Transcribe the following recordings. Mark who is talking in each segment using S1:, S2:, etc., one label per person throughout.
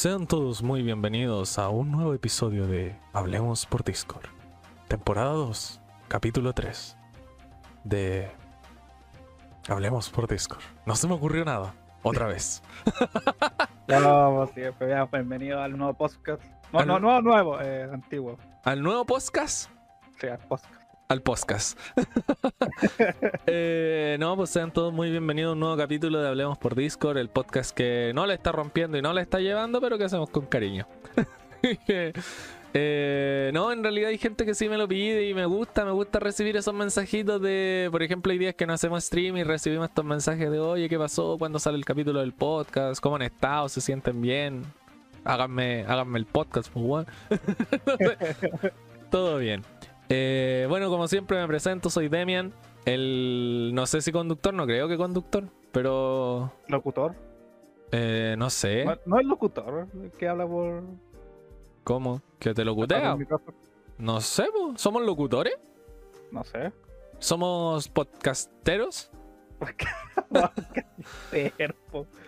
S1: Sean todos muy bienvenidos a un nuevo episodio de Hablemos por Discord. Temporada 2, capítulo 3 de Hablemos por Discord. No se me ocurrió nada. Otra vez.
S2: No, pues, sí, pues, bienvenido al nuevo podcast. No,
S1: Al-
S2: no, no nuevo, eh, antiguo.
S1: Al nuevo podcast.
S2: Sí, al podcast.
S1: Al podcast. Eh, no, pues sean todos muy bienvenidos a un nuevo capítulo de Hablemos por Discord, el podcast que no le está rompiendo y no le está llevando, pero que hacemos con cariño. Eh, no, en realidad hay gente que sí me lo pide y me gusta, me gusta recibir esos mensajitos de, por ejemplo, hay días que no hacemos stream y recibimos estos mensajes de, oye, ¿qué pasó? ¿Cuándo sale el capítulo del podcast? ¿Cómo han estado? ¿Se sienten bien? Háganme, háganme el podcast, pues, weón. Todo bien. Eh, bueno, como siempre me presento, soy Demian. El, no sé si conductor, no creo que conductor, pero
S2: Locutor.
S1: eh, no sé.
S2: No, no es locutor, el que habla por.
S1: ¿Cómo? ¿Que te locutea? No sé, po. ¿somos locutores?
S2: No sé.
S1: ¿Somos podcasteros?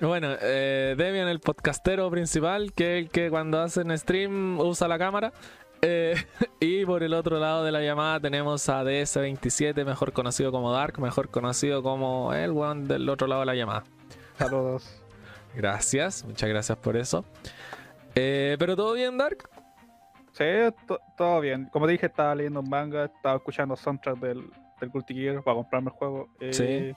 S1: Bueno, eh, Debian, el podcastero principal, que es el que cuando hacen stream usa la cámara. Eh, y por el otro lado de la llamada tenemos a DS27, mejor conocido como Dark, mejor conocido como el one del otro lado de la llamada.
S2: Saludos.
S1: Gracias, muchas gracias por eso. Eh, ¿Pero todo bien, Dark?
S2: Sí, to- todo bien. Como te dije, estaba leyendo un manga, estaba escuchando soundtrack del, del Guilty Gear para comprarme el juego. eh,
S1: Sí.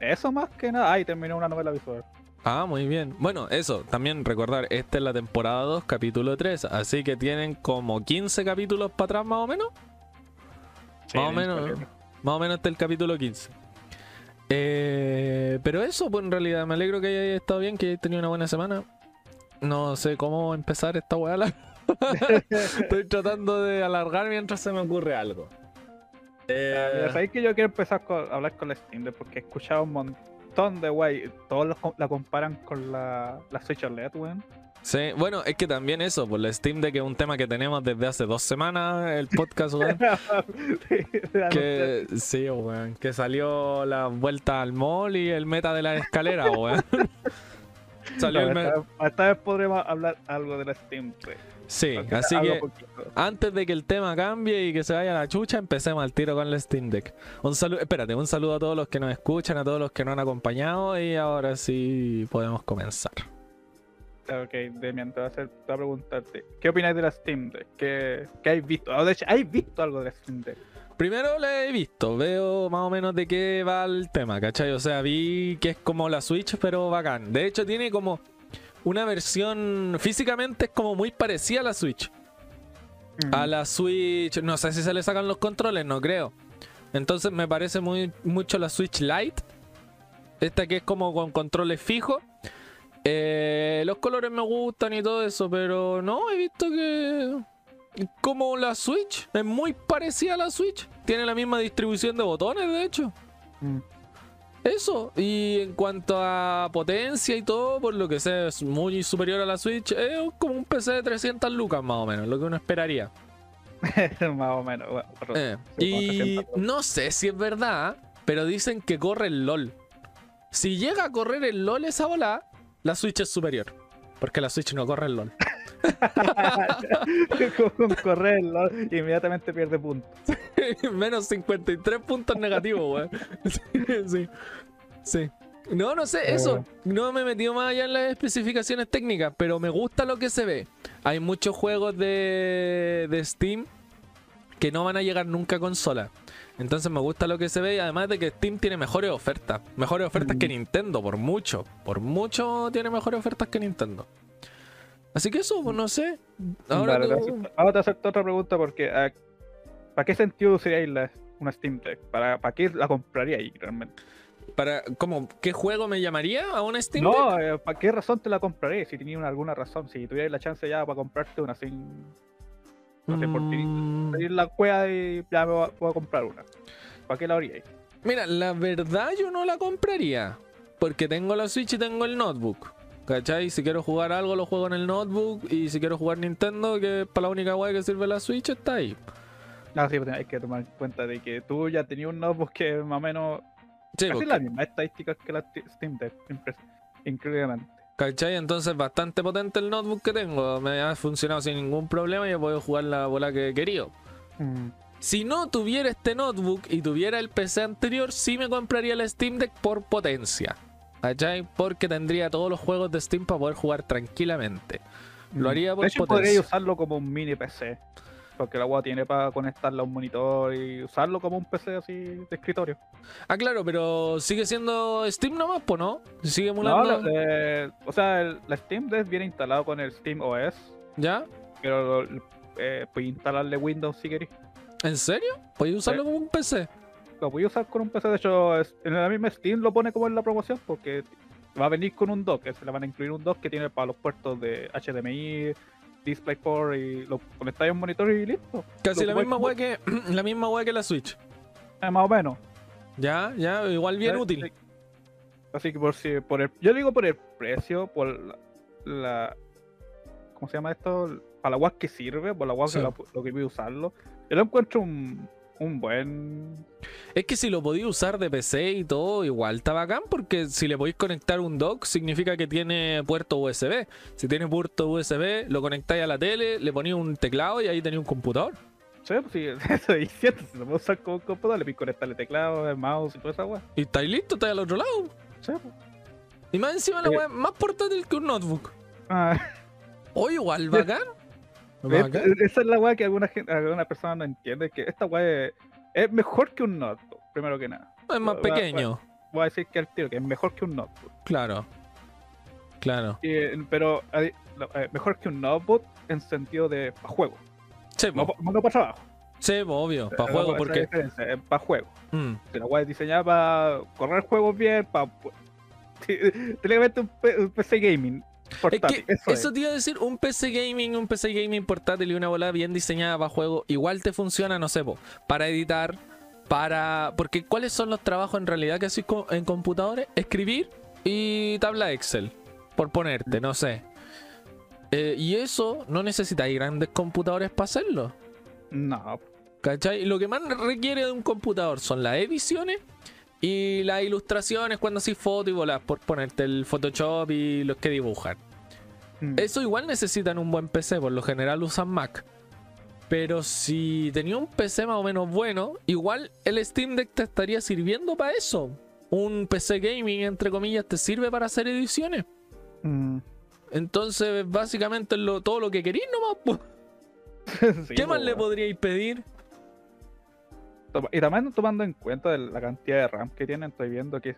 S2: Eso más que nada. Ah, y terminé una novela visual.
S1: Ah, muy bien. Bueno, eso, también recordar, esta es la temporada 2, capítulo 3, así que tienen como 15 capítulos para atrás más o menos.
S2: Sí,
S1: Más o menos. Más o menos hasta el capítulo 15. Eh, pero eso, pues en realidad me alegro que hayáis estado bien, que hayáis tenido una buena semana. No sé cómo empezar esta weá. la- Estoy tratando de alargar mientras se me ocurre algo. Eh,
S2: sabéis que yo quiero empezar a hablar con la Steam porque he escuchado un montón de wey. Todos los la comparan con la, la Switch OLED, weón.
S1: sí, bueno, es que también eso, por la Steam Deck es un tema que tenemos desde hace dos semanas, el podcast, weón. Que sí, weón. Que salió la vuelta al mall y el meta de la escalera, weón. salió el
S2: esta, vez, esta vez podremos hablar algo de la Steam Deck.
S1: Sí,
S2: porque
S1: así que antes de que el tema cambie y que se vaya la chucha, empecemos al tiro con la Steam Deck. Un saludo, espérate, un saludo a todos los que nos escuchan, a todos los que nos han acompañado y ahora sí podemos comenzar.
S2: Ok, Demian, te voy a, hacer, te voy a preguntarte. ¿Qué opinas de la Steam Deck? ¿Qué, qué has visto? Ah, de hecho, ¿has visto algo de la Steam Deck?
S1: Primero la he visto, veo más o menos de qué va el tema, ¿cachai? O sea, vi que es como la Switch, pero bacán. De hecho, tiene como una versión físicamente es como muy parecida a la Switch. A la Switch, no sé si se le sacan los controles, no creo. Entonces me parece muy mucho la Switch Lite. Esta que es como con controles fijos. Eh, los colores me gustan y todo eso, pero no, he visto que como la Switch es muy parecida a la Switch. Tiene la misma distribución de botones, de hecho.
S2: Mm.
S1: Eso, y en cuanto a potencia y todo, por lo que sé, es muy superior a la Switch. Es como un PC de 300 lucas más o menos, lo que uno esperaría.
S2: Más o menos. bueno.
S1: Eh, y
S2: 300 lucas.
S1: no sé si es verdad, pero dicen que corre el LOL. Si llega a correr el LOL esa bola, la Switch es superior. Porque la Switch no corre el LOL.
S2: con correr el LOL, inmediatamente pierde puntos.
S1: Menos 53 puntos negativos, weón. sí, sí. No, no sé, eso. No me he metido más allá en las especificaciones técnicas, pero me gusta lo que se ve. Hay muchos juegos de, de Steam que no van a llegar nunca a consola. Entonces me gusta lo que se ve y además de que Steam tiene mejores ofertas. Mejores ofertas que
S2: Mm.
S1: Nintendo, por mucho. Por mucho tiene mejores ofertas que Nintendo. Así que eso, pues no sé. Ahora
S2: Vale, te
S1: tú-
S2: ahora te voy a hacer otra pregunta porque ah, ¿para qué sentido usaríais la, una Steam Deck? ¿Para, ¿Para qué la compraríais realmente?
S1: para, ¿cómo, ¿Qué juego me llamaría a una Steam Deck?
S2: No, eh, ¿para qué razón te la compraríais? Si tenías una- alguna razón, si tuvierais la chance ya para comprarte una sin no sé, por ti.
S1: Mm,
S2: salir la cueva y ya me voy a, comprar una. ¿Para qué la haríais?
S1: Mira, la verdad yo no la compraría. Porque tengo la Switch y tengo el notebook. ¿Cachai? Si quiero jugar algo, lo juego en el notebook. Y si quiero jugar Nintendo, que es para la única wea que sirve la Switch, está ahí.
S2: No, sí, pues, hay que tomar en cuenta de que tú ya tenías un notebook que más o menos
S1: Sí,
S2: casi
S1: porque-
S2: las mismas estadísticas que la Steam Deck, increíblemente.
S1: ¿Cachai? Entonces bastante potente el notebook que tengo. Me ha funcionado sin ningún problema y he podido jugar la bola que he querido.
S2: Mm.
S1: Si no tuviera este notebook y tuviera el PC anterior, sí me compraría el Steam Deck por potencia. ¿Cachai? Porque tendría todos los juegos de Steam para poder jugar tranquilamente. Lo haría por
S2: De hecho,
S1: potencia.
S2: podría usarlo como un mini PC. Porque la agua tiene para conectarla a un monitor y usarlo como un PC así de escritorio.
S1: Ah, claro, pero sigue siendo Steam nomás, pues no. Sigue emulando.
S2: la- eh, o sea, el- la Steam Deck viene instalado con el Steam OS,
S1: ¿Ya?
S2: pero eh, puedes instalarle Windows si querés.
S1: ¿En serio? ¿Puedes usarlo
S2: Sí.
S1: como un PC?
S2: Lo puedes usar con un PC, de hecho, en la misma Steam lo pone como en la promoción porque va a venir con un dock, que se le van a incluir un dock que tiene para los puertos de HDMI, DisplayPort y lo conectáis a un monitor y listo.
S1: Casi
S2: Lo
S1: la misma wea que la misma wea que la Switch.
S2: Eh, más o menos.
S1: Ya, ya, igual bien
S2: ¿sabes?
S1: útil.
S2: Así- que por si, por el, yo digo por el precio, por la, la- ¿cómo se llama esto? Para la web que sirve, por la web
S1: Sí.
S2: que la- lo que voy a usarlo. Yo lo encuentro un, un buen
S1: Es que si lo podéis usar de PC y todo, igual está bacán, porque si le podéis conectar un dock, significa que tiene puerto USB. Si tiene puerto USB, lo conectáis a la tele, le ponéis un teclado y ahí tenéis un computador.
S2: Sí, pues sí, eso es cierto. Si lo puedo usar como un computador, le puedo conectarle teclado, el mouse y toda esa weá.
S1: Y estáis listos, estáis al otro lado.
S2: Sí, pues.
S1: Y más encima la
S2: Eh.
S1: es más portátil que un notebook.
S2: Ah,
S1: O igual bacán.
S2: Esa es la weá que alguna, gente, alguna persona no entiende, que esta weá es, es mejor que un notebook, primero que nada.
S1: Es más pequeño.
S2: Voy a decir que al tiro, que es mejor que un notebook.
S1: Claro. Claro.
S2: Eh, pero eh, mejor que un notebook en sentido de pa' juego,
S1: Sí,
S2: no, no para trabajo.
S1: Sí, obvio. Para
S2: Eh,
S1: juego, porque.
S2: para juego.
S1: Mm.
S2: Si la weá es diseñada para correr juegos bien, para. Técnicamente un PC gaming.
S1: Es que
S2: eso,
S1: eso,
S2: es.
S1: te iba a decir, un PC gaming, un PC gaming portátil y una bola bien diseñada para juego, igual te funciona, no sé, po, para editar, para... Porque ¿cuáles son los trabajos en realidad que haces en computadores? Escribir y tabla Excel, por ponerte, no sé. Eh, y eso no necesitáis grandes computadores para hacerlo.
S2: No,
S1: ¿Cachai? Lo que más requiere de un computador son las ediciones y las ilustraciones cuando haces fotos y bolas, por ponerte el Photoshop y los que dibujan.
S2: mm,
S1: Eso igual necesitan un buen PC, por lo general usan Mac. Pero si tenía un PC más o menos bueno, igual el Steam Deck te estaría sirviendo para eso. Un PC gaming, entre comillas, te sirve para hacer ediciones.
S2: mm.
S1: Entonces, básicamente, lo- todo lo que queréis nomás.
S2: Sí,
S1: ¿Qué más le podríais pedir?
S2: Y también tomando en cuenta la cantidad de RAM que tienen, estoy viendo que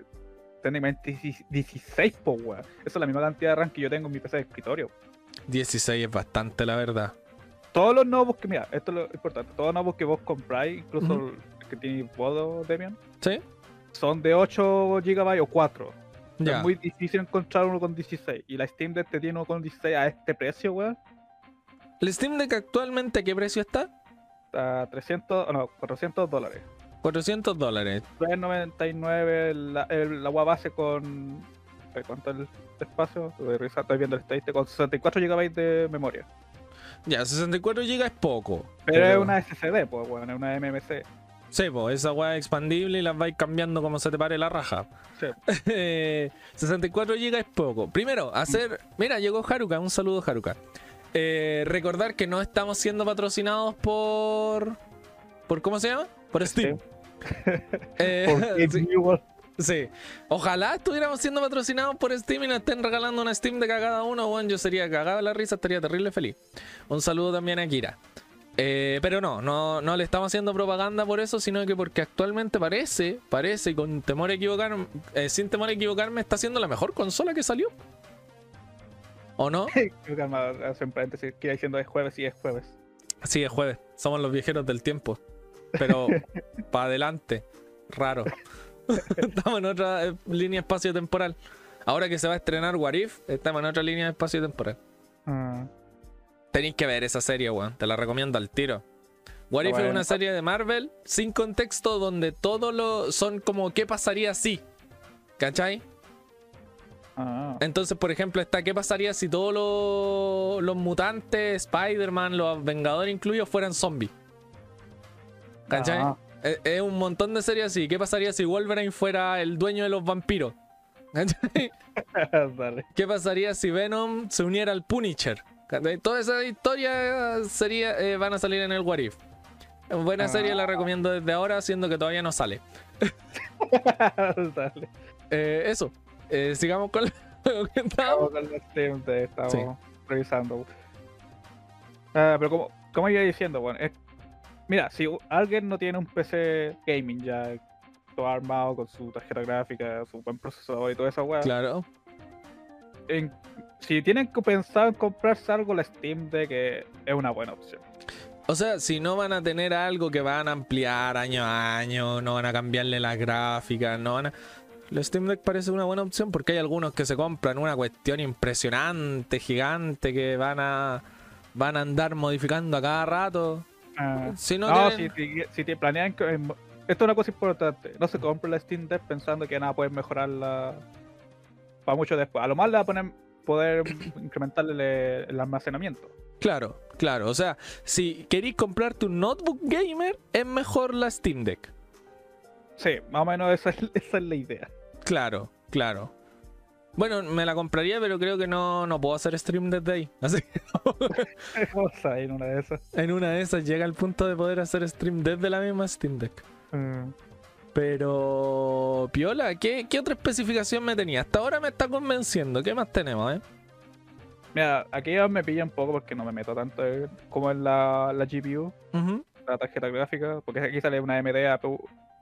S2: técnicamente 16 po, weón. Esa es la misma cantidad de RAM que yo tengo en mi PC de escritorio.
S1: 16 es bastante, la verdad.
S2: Todos los notebooks que, mira, esto es lo importante, todos los notebooks que vos compráis, incluso el que tiene vos, Demian,
S1: ¿Sí?
S2: son de 8 GB o 4.
S1: Ya.
S2: Es muy difícil encontrar uno con 16. Y la Steam Deck te tiene uno con 16 a este precio, weón.
S1: ¿El Steam Deck actualmente a qué precio está?
S2: A 300, no, 400 dólares.
S1: 400 dólares.
S2: 399 la, el, agua base con. ¿Cuánto el espacio? Estoy viendo el con 64 GB de memoria.
S1: Ya, 64 GB es poco.
S2: Pero, es una SSD, pues, bueno, es una MMC.
S1: Sí, pues esa weá es expandible y las vais cambiando como se te pare la raja.
S2: Sí.
S1: Eh, 64 GB es poco. Primero, hacer. Mira, llegó Haruka. Un saludo, Haruka. Eh, recordar que no estamos siendo patrocinados por. ¿Por cómo se llama? Por Steam. Eh, sí, sí. Ojalá estuviéramos siendo patrocinados por Steam y nos estén regalando una Steam de cada uno. Bueno, yo sería cagado de la risa, estaría terrible feliz. Un saludo también a Kira. Eh, pero no, no, no le estamos haciendo propaganda por eso, sino que porque actualmente parece, parece, con temor a equivocarme, eh, sin temor a equivocarme, está siendo la mejor consola que salió. ¿O no?
S2: Creo que hace un paréntesis que diciendo es jueves y es jueves.
S1: Sí, es jueves. Somos los viajeros del tiempo. Pero para adelante. Raro. estamos en otra eh, línea espacio-temporal. Ahora que se va a estrenar What If, estamos en otra línea espacio-temporal.
S2: Ah,
S1: Tenéis que ver esa serie, weón. Te la recomiendo al tiro. What
S2: Ah,
S1: If es una serie de Marvel sin contexto donde todo lo son como qué pasaría si. ¿Cachai?
S2: Ah,
S1: Entonces, por ejemplo, está qué pasaría si todos los, los mutantes, Spider-Man, los Vengadores incluidos, fueran zombies. ¿Cachai?
S2: ah.
S1: Es, es un montón de series así. ¿Qué pasaría si Wolverine fuera el dueño de los vampiros? ¿Qué pasaría si Venom se uniera al Punisher? ¿Cachai? Toda esa historia sería, eh, van a salir en el What If. Buena serie, la recomiendo desde ahora, siendo que todavía no sale. Eh, eso, Eh, sigamos con lo que estábamos.
S2: Estamos
S1: Sí.
S2: revisando. Ah, pero como, como iba diciendo, bueno, es- mira, si alguien no tiene un PC gaming ya todo armado con su tarjeta gráfica, su buen procesador y toda esa weá,
S1: Claro,
S2: en- si tienen que pensar en comprarse algo, la Steam Deck eh, es una buena opción.
S1: O sea, si no van a tener algo que van a ampliar año a año, no van a cambiarle las gráficas, no van a... El Steam Deck parece una buena opción porque hay algunos que se compran una cuestión impresionante, gigante, que van a van a andar modificando a cada rato.
S2: Ah,
S1: Si no,
S2: no, si, si- si te planean em, Esto es una cosa importante. No se compre la Steam Deck pensando que nada puedes mejorarla para mucho después. A lo más le va a poner, poder incrementarle el almacenamiento.
S1: Claro, claro. O sea, si queréis comprarte un notebook gamer, es mejor la Steam Deck.
S2: Sí, más o menos esa es, esa es la idea.
S1: Claro, claro. Bueno, me la compraría, pero creo que no, no puedo hacer stream desde ahí. Así que
S2: en una de esas.
S1: en una de esas llega el punto de poder hacer stream desde la misma Steam Deck.
S2: Mm.
S1: Pero, Piola, ¿qué, qué otra especificación me tenía? Hasta ahora me está convenciendo. ¿Qué más tenemos, eh?
S2: Mira, aquí ya me pilla un poco porque no me meto tanto en- como en la, la GPU, la tarjeta gráfica, porque aquí sale una AMD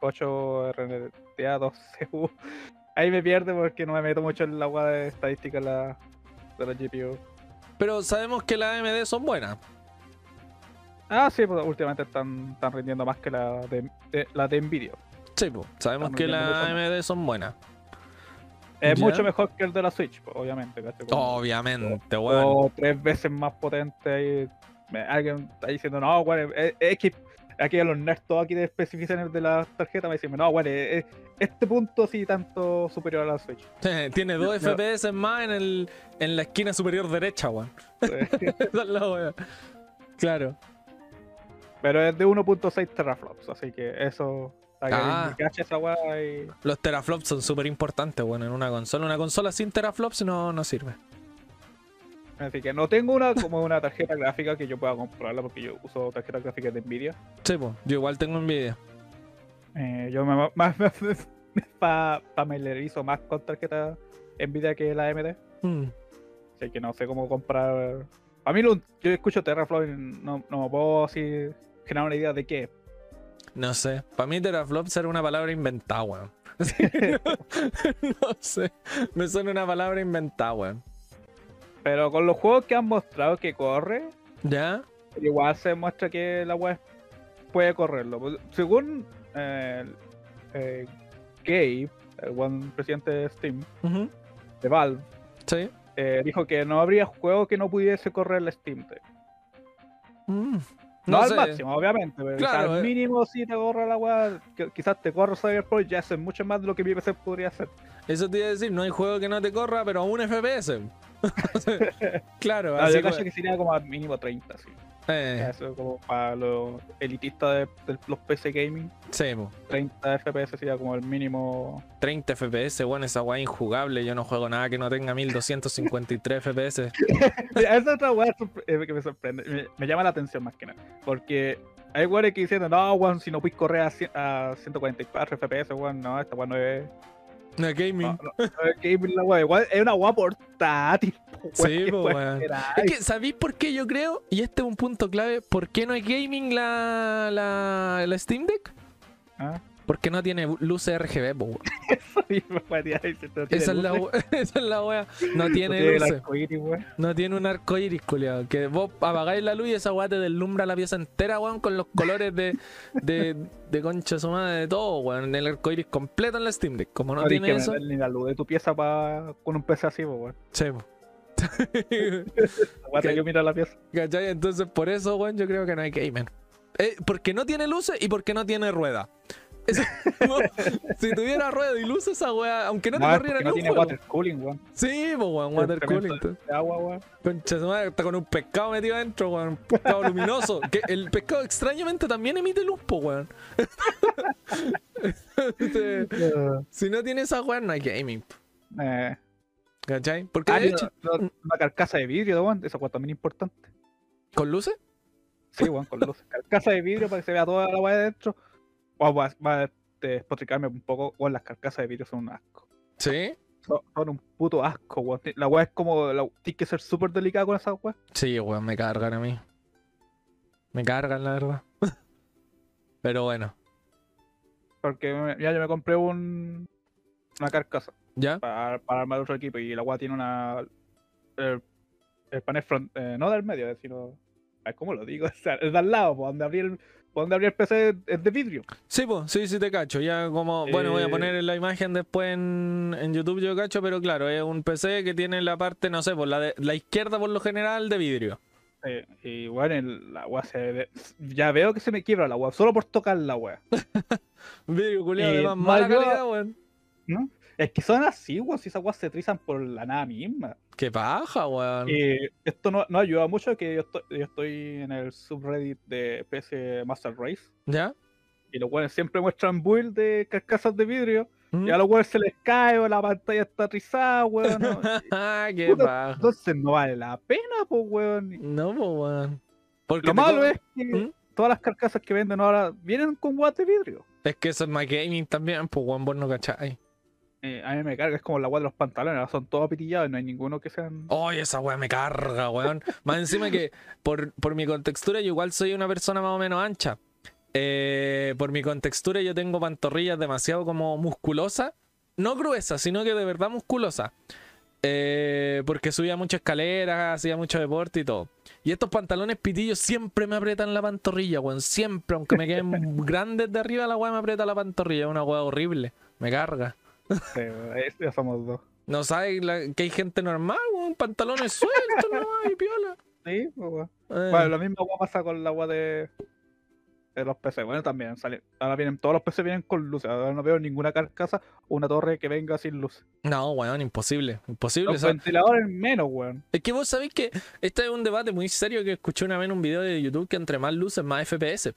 S2: 8 RTA 2 CPU. Ahí me pierde porque no me meto mucho en la agua de estadística la, de la GPU.
S1: Pero sabemos que las AMD son buenas.
S2: Ah, sí, pues últimamente están, están rindiendo más que la de, de- la de Nvidia.
S1: Sí, po, sabemos
S2: Están
S1: que las. AMD son buenas.
S2: Es
S1: Ya.
S2: mucho mejor que el de la Switch, pues, obviamente.
S1: Obviamente, weón.
S2: o tres veces más potente. Me- alguien está diciendo, no, bueno, es, es que aquí a los nerds todos aquí de especificaciones de la tarjeta me dicen, no, bueno, es- este punto sí tanto superior a la Switch.
S1: Tiene 2
S2: No.
S1: FPS más en, el, en la esquina superior derecha, weón. Claro.
S2: Pero es de 1.6 teraflops, así que eso. Que
S1: Ah.
S2: esa y.
S1: Los teraflops son súper importantes, bueno, en una consola. Una consola sin teraflops no, no sirve.
S2: Así que no tengo una como una tarjeta gráfica que yo pueda comprarla porque yo uso tarjeta gráfica de Nvidia.
S1: Sí, po, yo igual tengo envidia.
S2: Eh, yo me, familiarizo más con tarjeta Nvidia que la AMD.
S1: Mm.
S2: Así que no sé cómo comprar. A mí lo- yo escucho Terraflow y no, no me puedo así generar una idea de qué.
S1: No sé. Para mí teraflops era una palabra inventada, weón. No, no sé. Me suena una palabra inventada, weón.
S2: Pero con los juegos que han mostrado que corre,
S1: ¿Ya?
S2: igual se muestra que la web puede correrlo. Pues, Según eh, eh, Gabe, el buen presidente de Steam, de Valve,
S1: Sí.
S2: eh, dijo que no habría juego que no pudiese correr la Steam Deck.
S1: Mm.
S2: No,
S1: No
S2: al
S1: sé.
S2: máximo, obviamente, pero
S1: Claro,
S2: al
S1: eh.
S2: mínimo si te corre la que- quizás te corre Cyberpunk ya hace mucho más de lo que mi PC podría hacer.
S1: Eso te iba a decir, no hay juego que no te corra, pero a un FPS. claro,
S2: Ah,
S1: así
S2: yo cacho que sería como al mínimo 30, sí.
S1: eh,
S2: Eso como para los elitistas de, de los PC gaming,
S1: sí, po.
S2: 30 FPS sería como el mínimo.
S1: 30 FPS, bueno, esa weá injugable. Yo no juego nada que no tenga 1253 FPS.
S2: Esa es otra weá eh, que me sorprende, me, me llama la atención más que nada. Porque hay weones que dicen, no, weón, si no puedes correr a, a 144 FPS, weón, no, esta weá no es.
S1: No es gaming.
S2: No, no, gaming la igual es una weá portátil. po,
S1: Sí. Es que, ¿sabéis por qué yo creo? Y este es un punto clave. ¿Por qué no es gaming la, la, la Steam Deck?
S2: Ah,
S1: Porque no tiene luces RGB, po, Esa es, la, esa es la wea. No tiene luces.
S2: arcoíris.
S1: No tiene un arco iris, culiao. Que vos apagáis la luz y esa weá te deslumbra la pieza entera, weón, con los colores de, de, de concha su madre, de todo, weón. El arco iris completo en la Steam Deck. Como no,
S2: No
S1: tiene eso,
S2: ni la luz de tu pieza pa... con un PC así, weón.
S1: sí, po.
S2: Que mira la pieza.
S1: ¿Cachai? Entonces, por eso, weón, yo creo que no hay gamer. Eh, porque no tiene luces y porque no tiene rueda. Eso- si tuviera rueda y luces, esa weá, aunque no te
S2: No,
S1: corriera ni
S2: no tiene
S1: juego.
S2: water cooling, weón.
S1: Sí, pues, weón, water cooling.
S2: De agua, weón.
S1: Concha su madre, está con un pescado metido adentro, weón. Un pescado luminoso. Que el pescado extrañamente también emite luz, po, weón. Este, si no tiene esa weón, no hay gaming.
S2: Eh,
S1: ¿Cachai? Porque
S2: ah,
S1: de
S2: y
S1: hecho,
S2: lo- lo- una carcasa de vidrio, weón. Esa weá también es importante.
S1: ¿con luces?
S2: Sí, weón, con luces. Carcasa de vidrio para que se vea toda la weá de dentro. O va, va a este, despotricarme un poco. Weón, las carcasas de vidrio son un asco.
S1: Sí.
S2: Son, son un puto asco, weón. La weá es como. La, tienes que ser súper delicada con esa weá.
S1: Sí, weón, me cargan a mí. Me cargan, la verdad. Pero bueno,
S2: Porque me- ya yo me compré un. Una carcasa
S1: ¿ya?
S2: para, para armar otro equipo. Y la weá tiene una. El, el panel front. eh, no del medio, sino. ay, ¿Cómo lo digo? O sea, es de al lado, por donde abrí el, donde abrí el PC es de vidrio.
S1: Sí, pues, sí, sí te cacho. Ya como, bueno, voy a
S2: Eh.
S1: poner la imagen después en, en YouTube, yo cacho, pero claro, es un PC que tiene la parte, no sé, por la, de, la izquierda por lo general de vidrio.
S2: Eh, y bueno, el- la weá se ve- Ya veo que se me quiebra la weá, solo por tocar la weá.
S1: Vidrio culiado de
S2: Eh,
S1: más
S2: no
S1: mala calidad, weón.
S2: ¿no? Es que son así, weón, si esas weas se trizan por la nada misma.
S1: Qué paja, weón.
S2: Y esto no, no ayuda mucho que yo estoy, yo estoy en el subreddit de PC Master Race.
S1: ¿Ya?
S2: Y los weones siempre muestran build de carcasas de vidrio.
S1: ¿Mm?
S2: Y a los weones se les cae o la pantalla está trizada, weón. ¿no?
S1: Ah, qué
S2: Puta,
S1: paja.
S2: Entonces no vale la pena, pues, weón.
S1: No, pues, weón. Porque
S2: Lo malo es que
S1: ¿Mm?
S2: todas las carcasas que venden ahora vienen con guas de vidrio.
S1: Es que eso es más gaming también, pues, weón, vos no cachai.
S2: Eh, a mí me carga, es como la wea de los pantalones, son todos apitillados y no hay ninguno que sean.
S1: Oye, esa weá me carga, weón. Más encima que por, por mi contextura yo igual soy una persona más o menos ancha. Eh, por mi contextura yo tengo pantorrillas demasiado como musculosas. No gruesas, sino que de verdad musculosas. Eh, porque subía muchas escaleras, hacía mucho deporte y todo. Y estos pantalones pitillos siempre me aprietan la pantorrilla, weón. Siempre, aunque me queden grandes de arriba, la weá me aprieta la pantorrilla. Es una weá horrible. Me carga.
S2: Ya somos dos.
S1: No sabes la- que hay gente normal, weón. Pantalones sueltos, no y piola.
S2: Sí, pues, weón.
S1: Eh,
S2: Bueno, lo mismo pasa con la agua de, de los PC. Bueno, también sale. Ahora vienen, todos los PC vienen con luces. Ahora no veo ninguna carcasa o una torre que venga sin luz.
S1: No, weón, imposible. Imposible.
S2: Los ventiladores menos, weón.
S1: es que vos sabéis que este es un debate muy serio que escuché una vez en un video de YouTube que entre más luces, más FPS.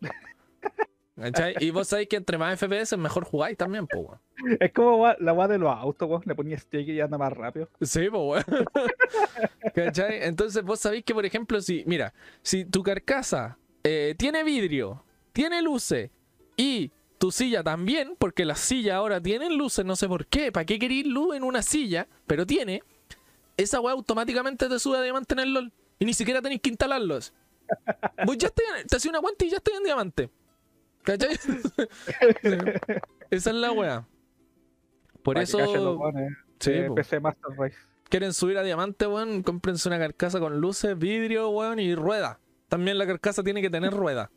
S1: ¿Cachai? Y vos sabéis que entre más FPS mejor jugáis también, pues, weón.
S2: Es como la weá de los autos, weón. Le ponía stick y anda más rápido.
S1: Sí, pues, weón. ¿Cachai? Entonces vos sabéis que, por ejemplo, si, mira, si tu carcasa eh, tiene vidrio, tiene luces y tu silla también, porque las sillas ahora tienen luces, no sé por qué, ¿para qué queréis luz en una silla? Pero tiene, esa weá automáticamente te sube a diamante en el LOL y ni siquiera tenéis que instalarlos. Vos ya estoy en- te hacía una cuenta y ya estoy en diamante. ¿Cachai? Esa es la weá. Por
S2: Para
S1: eso, sí, po.
S2: PC Master Race.
S1: quieren subir a diamante, weón, cómprense una carcasa con luces, vidrio, weón, y rueda. También la carcasa tiene que tener rueda.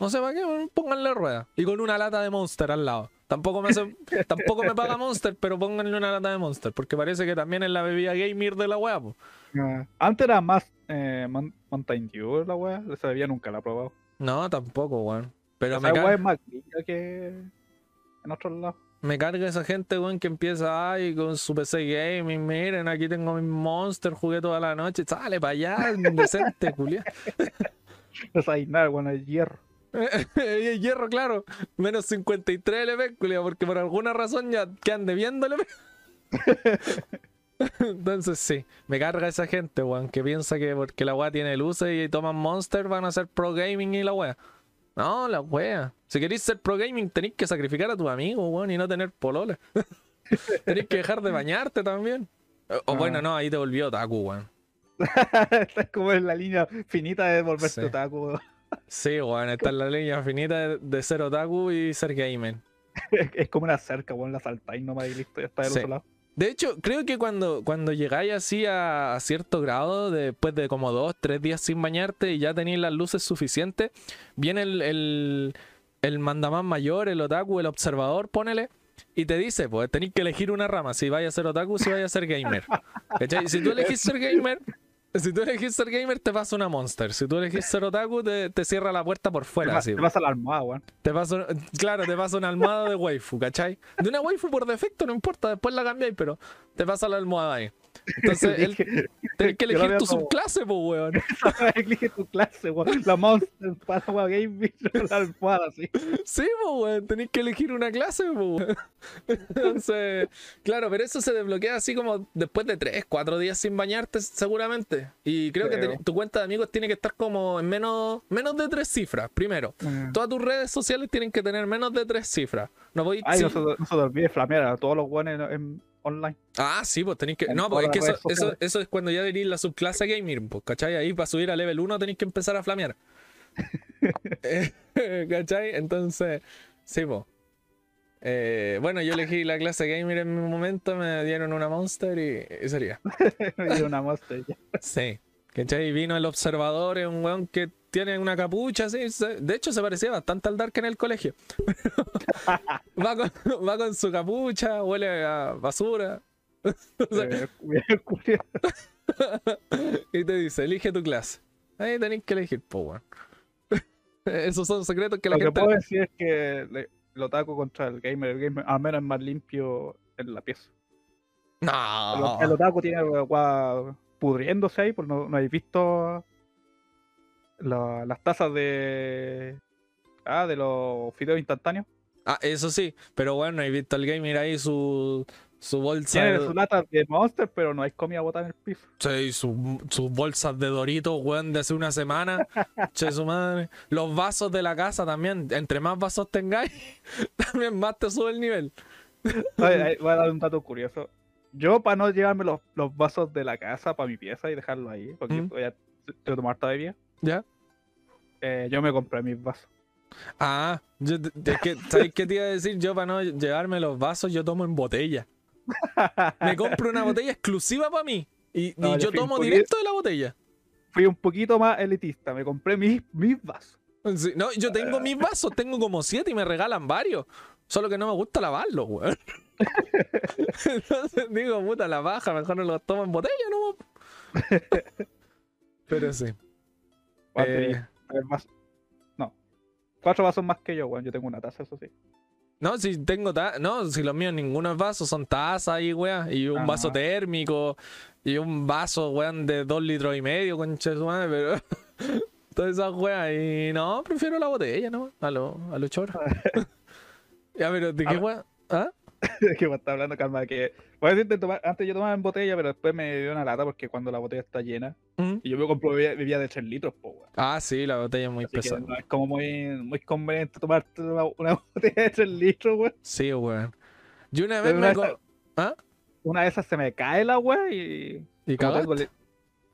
S1: No sé para qué, weón, pónganle rueda. Y con una lata de Monster al lado. Tampoco me hace- tampoco me paga Monster, pero pónganle una lata de Monster, porque parece que también es la bebida gamer de la weá, po.
S2: Ah, Antes era más eh, Mountain Dew, la weá. Esa bebida nunca la he probado.
S1: No, tampoco, weón. Pero me,
S2: weá
S1: car-
S2: es más gringa que en otros lados.
S1: me carga esa gente, weón, que empieza ahí con su PC gaming. Miren, aquí tengo mi Monster, jugué toda la noche. Sale para allá, indecente, culiao.
S2: No sabéis nada, bueno, el hierro.
S1: el hierro, claro. Menos 53 LP, culiao, porque por alguna razón ya quedan debiendo LP. Entonces sí, me carga esa gente, weón, que piensa que porque la weá tiene luces y toman Monster van a ser pro gaming y la weá. No, la weá. Si queréis ser pro gaming tenéis que sacrificar a tu amigo, weón, y no tener polola. tenéis que dejar de bañarte también. O, o bueno,
S2: Ah.
S1: no, ahí te volvió otaku, weón.
S2: Estás como en la línea finita de volverte
S1: Sí.
S2: otaku. weón.
S1: Sí, weón, está en la línea finita de, de ser otaku y ser gamer.
S2: Es, es como una cerca, weón, la saltáis nomás y listo, ya está del
S1: Sí.
S2: otro lado.
S1: De hecho, creo que cuando, cuando llegáis así a, cierto grado, después de como dos, tres días sin bañarte y ya tenéis las luces suficientes, viene el, el, mayor, el otaku, el observador, ponele, y te dice, pues tenéis que elegir una rama, si vais a ser otaku, si vais a ser gamer. ¿Cachai? Si tú elegís ser gamer, si tú elegís ser gamer, te pasa una monster. Si tú elegís ser otaku, te, te cierra la puerta por
S2: Te,
S1: fuera. así,
S2: te pasa la almohada, weón.
S1: te paso, claro, te pasa una almohada de waifu, ¿cachai? De una waifu por defecto, no importa, después la cambiáis, pero te pasa la almohada ahí. Entonces, él, tenés que elegir tu subclase, pues, weón.
S2: Elige tu clase, weón. La Monster para weón Gaming, la almohada, así.
S1: Sí, pues, weón, tenés que elegir una clase, pues, weón. Entonces, claro, pero eso se desbloquea así como después de 3, 4 días sin bañarte, seguramente. Y creo que ten- tu cuenta de amigos tiene que estar como en menos, menos de 3 cifras, primero. Todas tus redes sociales tienen que tener menos de 3 cifras. No voy
S2: Ay,
S1: sí.
S2: no se, no se te olvide flamear a todos los weones en- online.
S1: Ah, sí, pues tenéis que.
S2: En
S1: No, pues es que eso, eso, eso es cuando ya venís la subclase gaming, pues, ¿cachai? Ahí para subir a level 1 tenéis que empezar a flamear. ¿Cachai? Entonces, sí, pues. Eh, bueno, yo elegí la clase gamer en mi momento, me dieron una monster y, y sería.
S2: Me una Monster ya.
S1: Sí. ¿Cachai? Y vino el observador, es un weón que tiene una capucha, así. De hecho, se parecía bastante al Dark en el colegio. va, con, va con su capucha, huele a basura. O sea,
S2: Eh,
S1: y te dice, elige tu clase. Ahí tenéis que elegir, po. Esos son secretos que la
S2: Lo que
S1: gente.
S2: puedo decir es que le- el otaku contra el gamer, el gamer al menos es más limpio en la pieza. El,
S1: No.
S2: el otaku tiene agua pudriéndose ahí, pues no, no habéis visto la- las tazas de. Ah, de los fideos instantáneos.
S1: Ah, eso sí, pero bueno, he visto al gamer ahí su, su bolsa.
S2: Tiene
S1: de-
S2: sus latas de Monster, pero no hay comida botada en el piso.
S1: Sí, su- sus bolsas de Doritos, weón, de hace una semana. che, su madre. Los vasos de la casa también. Entre más vasos tengáis, también más te sube el nivel.
S2: Oye, ahí voy a dar un dato curioso. Yo, para no llevarme los, los vasos de la casa para mi pieza y dejarlo ahí, porque
S1: Mm.
S2: voy a tengo que tomar bebida,
S1: ¿Ya?
S2: eh, yo me compré mis vasos.
S1: Ah, yo, es que, ¿sabes qué te iba a decir? Yo, para no llevarme los vasos, yo tomo en botella. Me compro una botella exclusiva para mí. Y,
S2: yo
S1: tomo
S2: poquito-
S1: directo de la botella.
S2: Fui un poquito más elitista, me compré mis, mis vasos.
S1: Sí, no, yo tengo mis vasos, tengo como siete y me regalan varios. Solo que no me gusta lavarlos, weón. Entonces digo, puta, la baja, mejor no los tomo en botella, ¿no? Pero sí. Eh,
S2: vasos. No, cuatro vasos más que yo, weón. Yo tengo una taza, eso sí.
S1: No, si tengo ta- no, si los míos ninguno es vaso, son tazas y weón, y un vaso térmico, y un vaso, weón, de dos litros y medio, concha de su madre, pero todas esas weas, y no, prefiero la botella, ¿no? A lo, a lo choro. ya, pero ¿de qué
S2: Ah.
S1: wea? ¿Ah?
S2: que me está hablando, calma, que. Voy a decirte, tomar, antes yo tomaba en botella, pero después me dio una lata porque cuando la botella está llena.
S1: ¿Mm?
S2: Y yo me compro bebida, bebida de 3 litros, po, weón.
S1: Ah, sí, la botella es muy
S2: Así
S1: pesada.
S2: no es como muy, muy conveniente tomarte una, una botella de 3 litros, weón.
S1: Sí, weón. Yo una vez me...
S2: vez-
S1: ¿Ah?
S2: Una de esas se me cae el agua y.
S1: ¿Y
S2: tengo,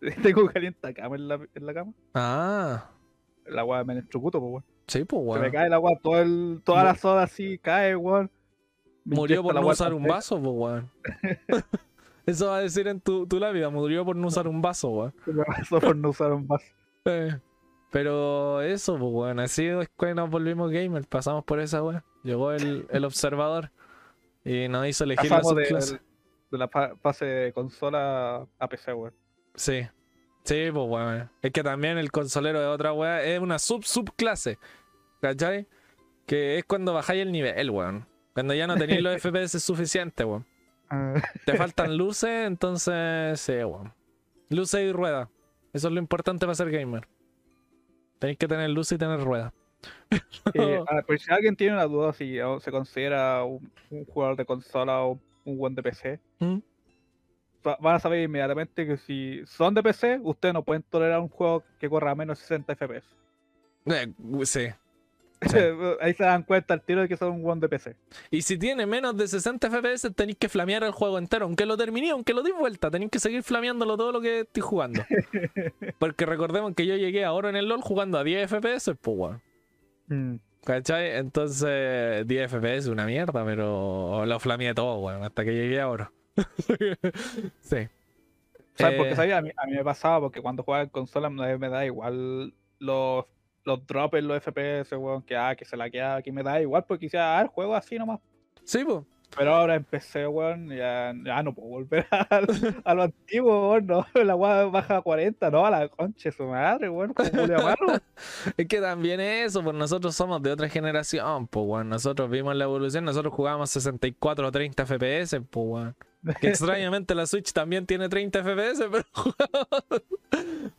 S2: tengo caliente cama en la, en la cama.
S1: Ah,
S2: El agua me electrocuto, po, weón.
S1: sí, pues,
S2: Se me
S1: weón.
S2: cae el agua, todo el, toda la soda así cae, weón.
S1: Murió por
S2: la
S1: no usar un vaso, pues, weón. Eso va a decir en tu, tu lápida, murió por no usar un vaso, weón.
S2: Por no usar un vaso.
S1: Eh, Pero eso, pues, weón, así es que nos volvimos gamers, pasamos por esa weón. Llegó el, el observador y nos hizo elegir la
S2: Pasamos de,
S1: subclase.
S2: de la fa- fase de consola a PC, weón.
S1: Sí. Sí, pues, weón. Es que también el consolero de otra weá es una sub-subclase. ¿Cachai? Que es cuando bajáis el nivel, weón. Cuando ya no tenéis los FPS suficientes, weón.
S2: Ah,
S1: Te faltan luces, entonces sí, weón. Luces y ruedas. Eso es lo importante para ser gamer. Tenéis que tener luces y tener ruedas.
S2: eh, ah, por si alguien tiene una duda si oh, se considera un, un jugador de consola o un buen de PC,
S1: ¿Mm?
S2: va- van a saber inmediatamente que si son de PC, ustedes no pueden tolerar un juego que corra a menos de 60 FPS.
S1: Eh, sí. Sí.
S2: Ahí se dan cuenta al tiro de que son un buen de PC.
S1: Y si tiene menos de 60 FPS, tenéis que flamear el juego entero. Aunque lo terminé, aunque lo di vuelta, tenéis que seguir flameándolo todo lo que estoy jugando. Porque recordemos que yo llegué a oro en el LOL jugando a 10 FPS, pues, weón.
S2: Mm.
S1: ¿Cachai? Entonces, 10 FPS es una mierda, pero lo flameé todo, weón, hasta que llegué a oro. sí.
S2: ¿Sabes?
S1: Eh,
S2: Porque ¿sabes? A, mí, a mí me pasaba porque cuando jugaba en consola me, me da igual los, los drops en los FPS, weón, que, ah, que se la queda, que me da igual porque quisiera, ah, el juego así nomás.
S1: Sí, pues.
S2: Pero ahora empecé, weón, ya, ya no puedo volver a, lo antiguo, weón, no, la weá baja a 40, no, a la concha de su madre, weón, como Amaro.
S1: Es que también es eso, pues nosotros somos de otra generación, pues, weón. Nosotros vimos la evolución, nosotros jugábamos 64 o 30 FPS, pues, weón. Que extrañamente la Switch también tiene 30 FPS, pero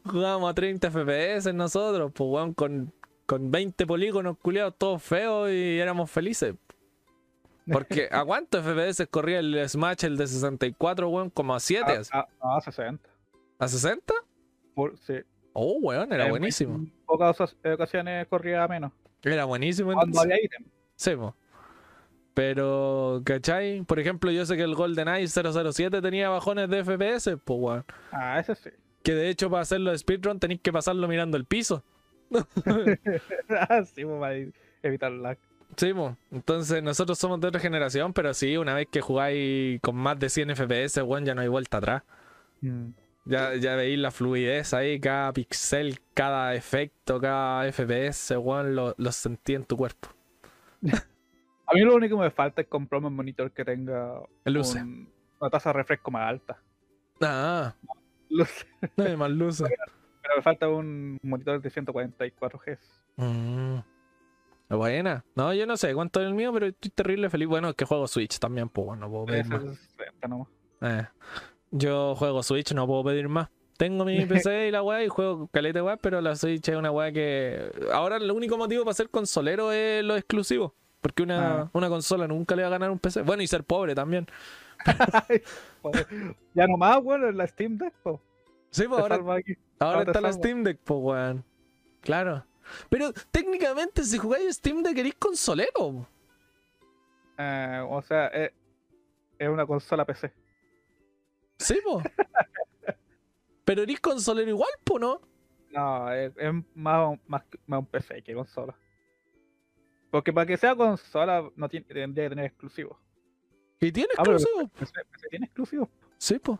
S1: jugábamos a 30 FPS nosotros, pues weón, con, con 20 polígonos culiados todos feos y éramos felices. Porque ¿a cuántos FPS corría el Smash, el de 64, weón? Como a 7.
S2: A, a, a 60.
S1: ¿A 60?
S2: Por, sí.
S1: Oh, weón, era
S2: En-
S1: buenísimo.
S2: En pocas ocasiones corría menos.
S1: Era buenísimo.
S2: Cuando
S1: entonces.
S2: había ítem.
S1: Sí. Pero, ¿cachai? Por ejemplo, yo sé que el GoldenEye 007 tenía bajones de FPS, pues, weón.
S2: Ah, ese sí.
S1: Que de hecho, para hacerlo de speedrun tenéis que pasarlo mirando el piso.
S2: ah, sí, pues, para evitar lag.
S1: Sí, po. Entonces, nosotros somos de otra generación, pero sí, una vez que jugáis con más de 100 FPS, weón, ya no hay vuelta atrás.
S2: Mm.
S1: Ya, ya veis la fluidez ahí, cada pixel, cada efecto, cada FPS, weón, lo, lo sentí en tu cuerpo.
S2: A mí lo único que me falta es comprarme un monitor que tenga un- una tasa de refresco más alta.
S1: Ah,
S2: Luce.
S1: no hay más luces.
S2: Pero me falta un monitor de 144 Hz.
S1: Mm. Buena. No, yo no sé cuánto es el mío, pero estoy terrible feliz. Bueno, es que juego Switch también, pues bueno, no puedo pedir más.
S2: es 60 nomás.
S1: Eh, Yo juego Switch, no puedo pedir más. Tengo mi PC y la weá y juego caleta weá, pero la Switch es una weá que. Ahora el único motivo para ser consolero es lo exclusivo. Porque una,
S2: Ah.
S1: una consola nunca le va a ganar un PC. Bueno, y ser pobre también.
S2: Ya nomás, bueno, en la Steam Deck, po.
S1: Sí, pues ahora, ahora está la. Steam Deck, pues weón. Claro. Pero técnicamente, si jugáis Steam Deck, eres consolero.
S2: Eh, o sea, es, es una consola PC.
S1: Sí, po. Pero eres consolero igual, po, ¿no?
S2: No, es, es más, más, más un PC que consola. Porque para que sea consola no tiene, tendría que tener exclusivos.
S1: Y tiene
S2: Ah, pero-
S1: exclusivo.
S2: PC, PC tiene exclusivos.
S1: Sí, po.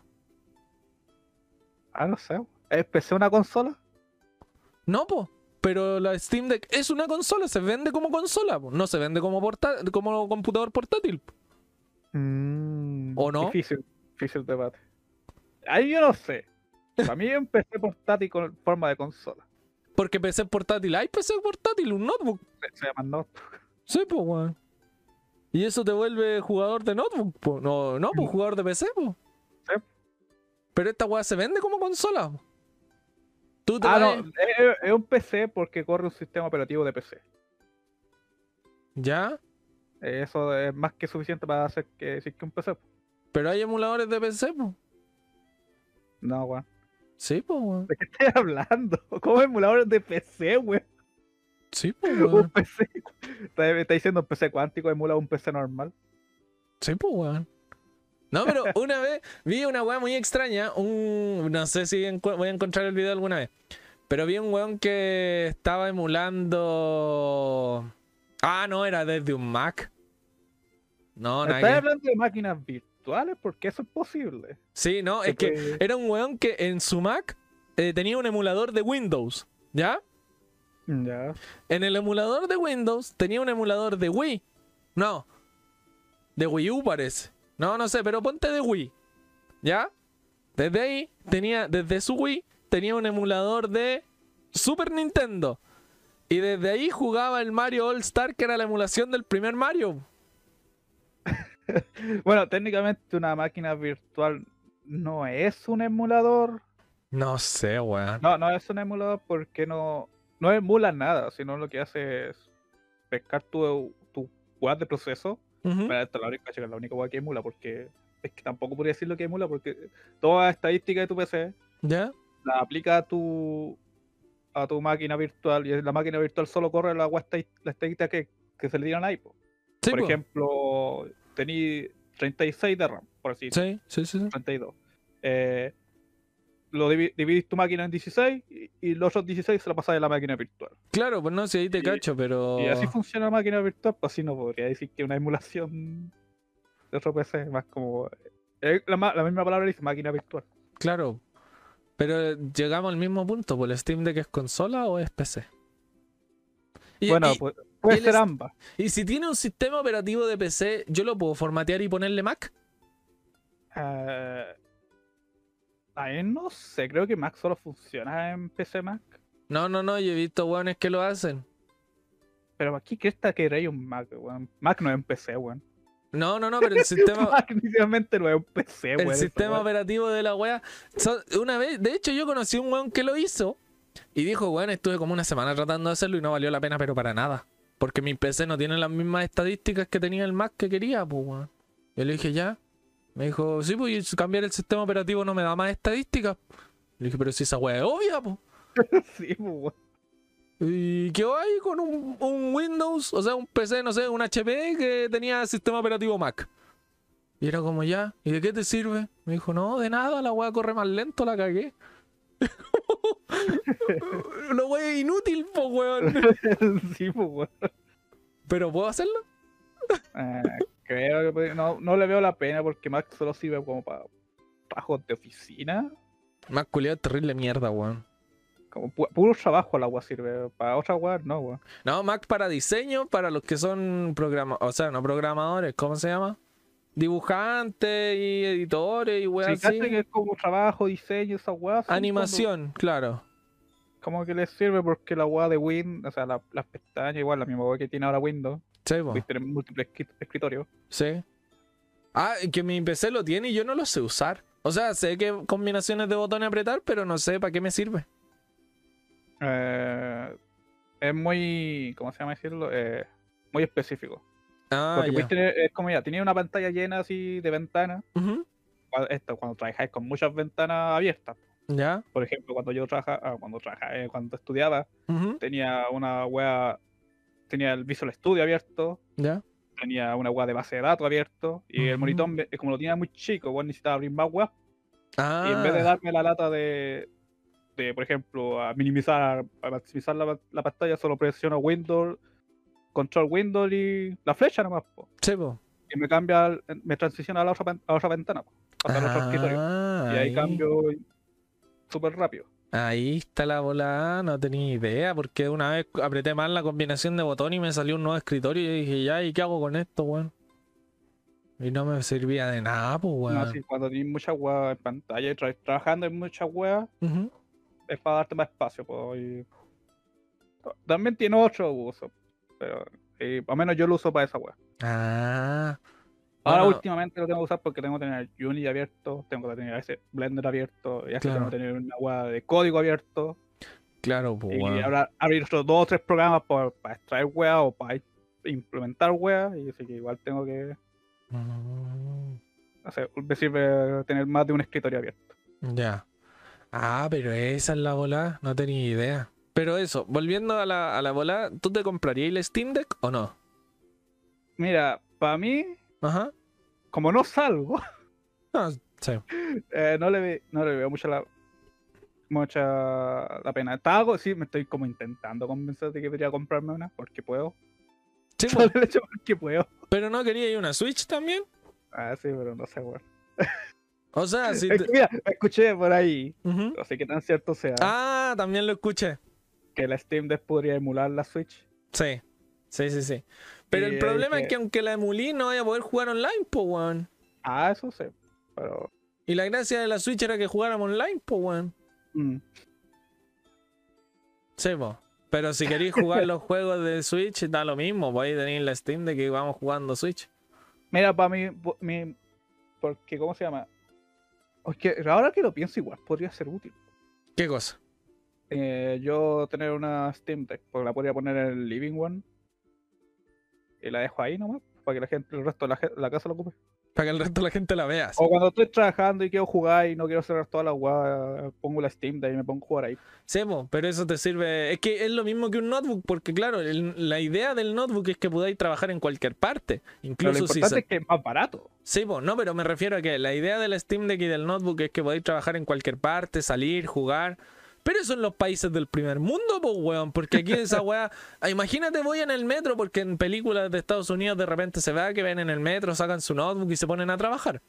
S2: Ah, no sé. ¿Es PC una consola?
S1: No, po. Pero la Steam Deck es una consola, se vende como consola, po. No se vende como, porta- como computador portátil. po.
S2: Mm,
S1: ¿O no?
S2: Difícil, difícil debate. Ahí yo no sé. Para mí PC portátil con forma de consola.
S1: Porque PC portátil, hay PC portátil, un notebook.
S2: Se, llama notebook.
S1: Sí, po, weón. Y eso te vuelve jugador de notebook, po. No, no, pues jugador de PC, po.
S2: Sí.
S1: Pero esta weá se vende como consola. po. Tú te
S2: Ah, no, es, es un PC porque corre un sistema operativo de PC.
S1: ¿Ya?
S2: Eso es más que suficiente para hacer que decir que un PC.
S1: Pero hay emuladores de PC, po.
S2: No, weón.
S1: Sí, po, weón.
S2: ¿De qué estás hablando? ¿Cómo emuladores de PC, weón?
S1: Sí,
S2: Un
S1: weón.
S2: PC. Está, está diciendo un PC cuántico emula un PC normal.
S1: Sí, pues, weón. No, pero una vez vi una weá muy extraña. Un, no sé si voy a encontrar el video alguna vez. Pero vi un weón que estaba emulando. Ah, no, era desde un Mac. No, nada
S2: ¿Estás
S1: que-
S2: hablando de máquinas virtuales? Porque eso es posible.
S1: Sí, no,
S2: Se
S1: es que era un weón que en su Mac eh, tenía un emulador de Windows. ¿Ya?
S2: Ya.
S1: En el emulador de Windows tenía un emulador de Wii. No. De Wii U parece. No, no sé, pero ponte de Wii. ¿Ya? Desde ahí tenía, desde su Wii, tenía un emulador de Super Nintendo. Y desde ahí jugaba el Mario All Star, que era la emulación del primer Mario.
S2: Bueno, técnicamente una máquina virtual no es un emulador.
S1: No sé, weón.
S2: No, no es un emulador porque no, no emula nada, sino lo que hace es pescar tu, tu web de proceso.
S1: Ujú.
S2: Pero esta es la única, chica, la única web que emula, porque es que tampoco podría decir lo que emula, porque toda estadística de tu PC
S1: ¿Ya?
S2: la aplica a tu a tu máquina virtual y la máquina virtual solo corre la, web la estadística que, que se le dieron ahí. po.
S1: Sí,
S2: por
S1: po.
S2: ejemplo, tení 36 de RAM, por así decirlo.
S1: Sí, sí, sí. sí.
S2: 32. Eh, lo divi- dividís tu máquina en 16 y, y los otros 16 se lo pasás a la máquina virtual.
S1: Claro, pues no sé, ahí te
S2: Y-
S1: cacho, pero.
S2: Y así funciona la máquina virtual, pues así no podría decir que una emulación de otro PC, es más como... eh, la, ma- la misma palabra dice máquina virtual.
S1: Claro. Pero llegamos al mismo punto, ¿pues el Steam Deck es consola o es PC? Y,
S2: bueno,
S1: y-
S2: pues, puede ser ambas.
S1: y si tiene un sistema operativo de PC, ¿yo lo puedo formatear y ponerle Mac?
S2: Eh, ahí no sé, creo que Mac solo funciona en PC Mac.
S1: No, no, no, yo he visto weones que lo hacen.
S2: Pero aquí que está que hay un Mac, weón. Mac no es en PC, weón.
S1: No, no, no, pero el sistema.
S2: Mac inicialmente no es un PC,
S1: el
S2: weón.
S1: sistema operativo de la wea. so- una vez, de hecho, yo conocí un weón que lo hizo y dijo, weón, estuve como una semana tratando de hacerlo y no valió la pena, pero para nada. Porque mi PC no tiene las mismas estadísticas que tenía el Mac que quería, pues, weón. Yo le dije, ya. Me dijo, sí, pues cambiar el sistema operativo no me da más estadísticas. Le dije, pero si esa wea es obvia, pues.
S2: Sí, pues, weón.
S1: ¿Y qué va ahí con un, un Windows? O sea, un PC, no sé, un HP que tenía sistema operativo Mac. Y era como ya, ¿y de qué te sirve? Me dijo, no, de nada, la weá corre más lento, la cagué. weá es inútil, po weón.
S2: sí, pues, weón.
S1: Pero ¿puedo hacerlo?
S2: Eh, creo que puede- no, no le veo la pena porque Mac solo sirve como para trabajos de oficina.
S1: Mac culiado terrible mierda, weón.
S2: Como pu- puro trabajo la agua sirve. Para otras weas no, weón.
S1: No, Mac para diseño, para los que son programadores, o sea, no programadores, ¿cómo se llama? Dibujantes y editores y weas así.
S2: cachan que es como trabajo, diseño, esas weas.
S1: Animación, claro.
S2: Como, que les sirve porque la wea de Win, o sea, la- las pestañas, igual la misma wea que tiene ahora Windows,
S1: Sí,
S2: puedes tener múltiples escri- escritorios.
S1: Sí. Ah, que mi PC lo tiene y yo no lo sé usar. O sea, sé que combinaciones de botones apretar, pero no sé para qué me sirve.
S2: Eh, es muy, ¿cómo se llama decirlo? Eh, muy específico.
S1: Ah,
S2: Porque
S1: ya.
S2: puedes tener, es como ya, tenía una pantalla llena así de ventanas. Esto, cuando trabajáis con muchas ventanas abiertas.
S1: Ya.
S2: Por ejemplo, cuando yo trabajaba, ah, cuando trabajaba, eh, cuando estudiaba, tenía una wea, tenía el Visual Studio abierto,
S1: Ya.
S2: tenía una wea de base de datos abierto, y el monitor, como lo tenía muy chico, bueno, necesitaba abrir más
S1: Ah.
S2: y en vez de darme la lata de, de por ejemplo, a minimizar, a maximizar la, la pantalla, solo presiono Windows, Control Windows y la flecha nomás, po.
S1: Sí, po.
S2: y me cambia, me transiciona a la otra, a otra ventana, po, hasta el otro escritorio.
S1: Ah,
S2: Y ahí cambio súper rápido.
S1: Ahí está la bola, no tenía idea, porque una vez apreté mal la combinación de botón y me salió un nuevo escritorio y dije, ya, ¿y qué hago con esto, weón? Y no me servía de nada, pues,
S2: No,
S1: weón.
S2: así, cuando tienes muchas weas en pantalla y tra- trabajando en muchas weas,
S1: Ujú.
S2: es para darte más espacio. po, y- También tiene otro uso, pero eh, al menos yo lo uso para esa wea.
S1: Ah.
S2: Ahora
S1: Bueno,
S2: últimamente lo tengo que usar porque tengo que tener Unity abierto, tengo que tener ese Blender abierto, y así
S1: Claro.
S2: tengo que tener una wea de código abierto,
S1: Claro, pues,
S2: y ahora abrir otros dos o tres programas para, para extraer weas o para implementar weas, y así que igual tengo que
S1: Mm.
S2: hacer, me sirve tener más de un escritorio abierto.
S1: Ya. Ah, pero esa es la bola, no tenía idea. Pero eso, volviendo a la, a la bola, ¿tú te comprarías el Steam Deck o no?
S2: Mira, para mí,
S1: Ajá.
S2: como no salgo,
S1: No, sí.
S2: eh, no, le ve- no le veo mucha la, mucha la pena. Está algo, sí, me estoy como intentando convencer de que debería comprarme una, porque puedo.
S1: Sí,
S2: Solo
S1: pues,
S2: el hecho porque puedo.
S1: pero no quería ir una Switch también.
S2: Ah, sí, pero no sé, weón.
S1: O sea, si
S2: Es
S1: te-
S2: que mira, escuché por ahí,
S1: Ujú.
S2: no sé qué tan cierto sea,
S1: Ah, también lo escuché.
S2: Que la Steam Deck podría emular la Switch.
S1: Sí. Sí, sí, sí. Pero
S2: Y
S1: el problema es que aunque la emulí no vaya a poder jugar online, pues, weón.
S2: Ah, eso sé, pero...
S1: Y la gracia de la Switch era que jugáramos online, pues, weón.
S2: mm,
S1: Sí, po. Pero si queréis jugar los juegos de Switch, da lo mismo. Podéis tener la Steam de que vamos jugando Switch.
S2: Mira, para mí, po- mi, porque, ¿cómo se llama? Es que ahora que lo pienso igual, podría ser útil.
S1: ¿Qué cosa?
S2: Eh, yo tener una Steam Deck, porque la podría poner en el living one y la dejo ahí nomás, para que la gente, el resto de la, la casa lo ocupe.
S1: Para que el resto de la gente la vea.
S2: O cuando estoy trabajando y quiero jugar y no quiero cerrar toda la guada, pongo la Steam Deck y me pongo a jugar ahí.
S1: Sí, po, pero eso te sirve. Es que es lo mismo que un notebook, porque claro, el- la idea del notebook es que podáis trabajar en cualquier parte.
S2: Pero lo
S1: Incluso si.
S2: importante
S1: sa-
S2: es que es más barato.
S1: Sí, no, pero me refiero a que la idea del Steam Deck y del notebook es que podéis trabajar en cualquier parte, salir, jugar. Pero eso en los países del primer mundo, pues, weón. Porque aquí esa weá. ah, Imagínate, voy en el metro, porque en películas de Estados Unidos de repente se ve que ven en el metro, sacan su notebook y se ponen a trabajar.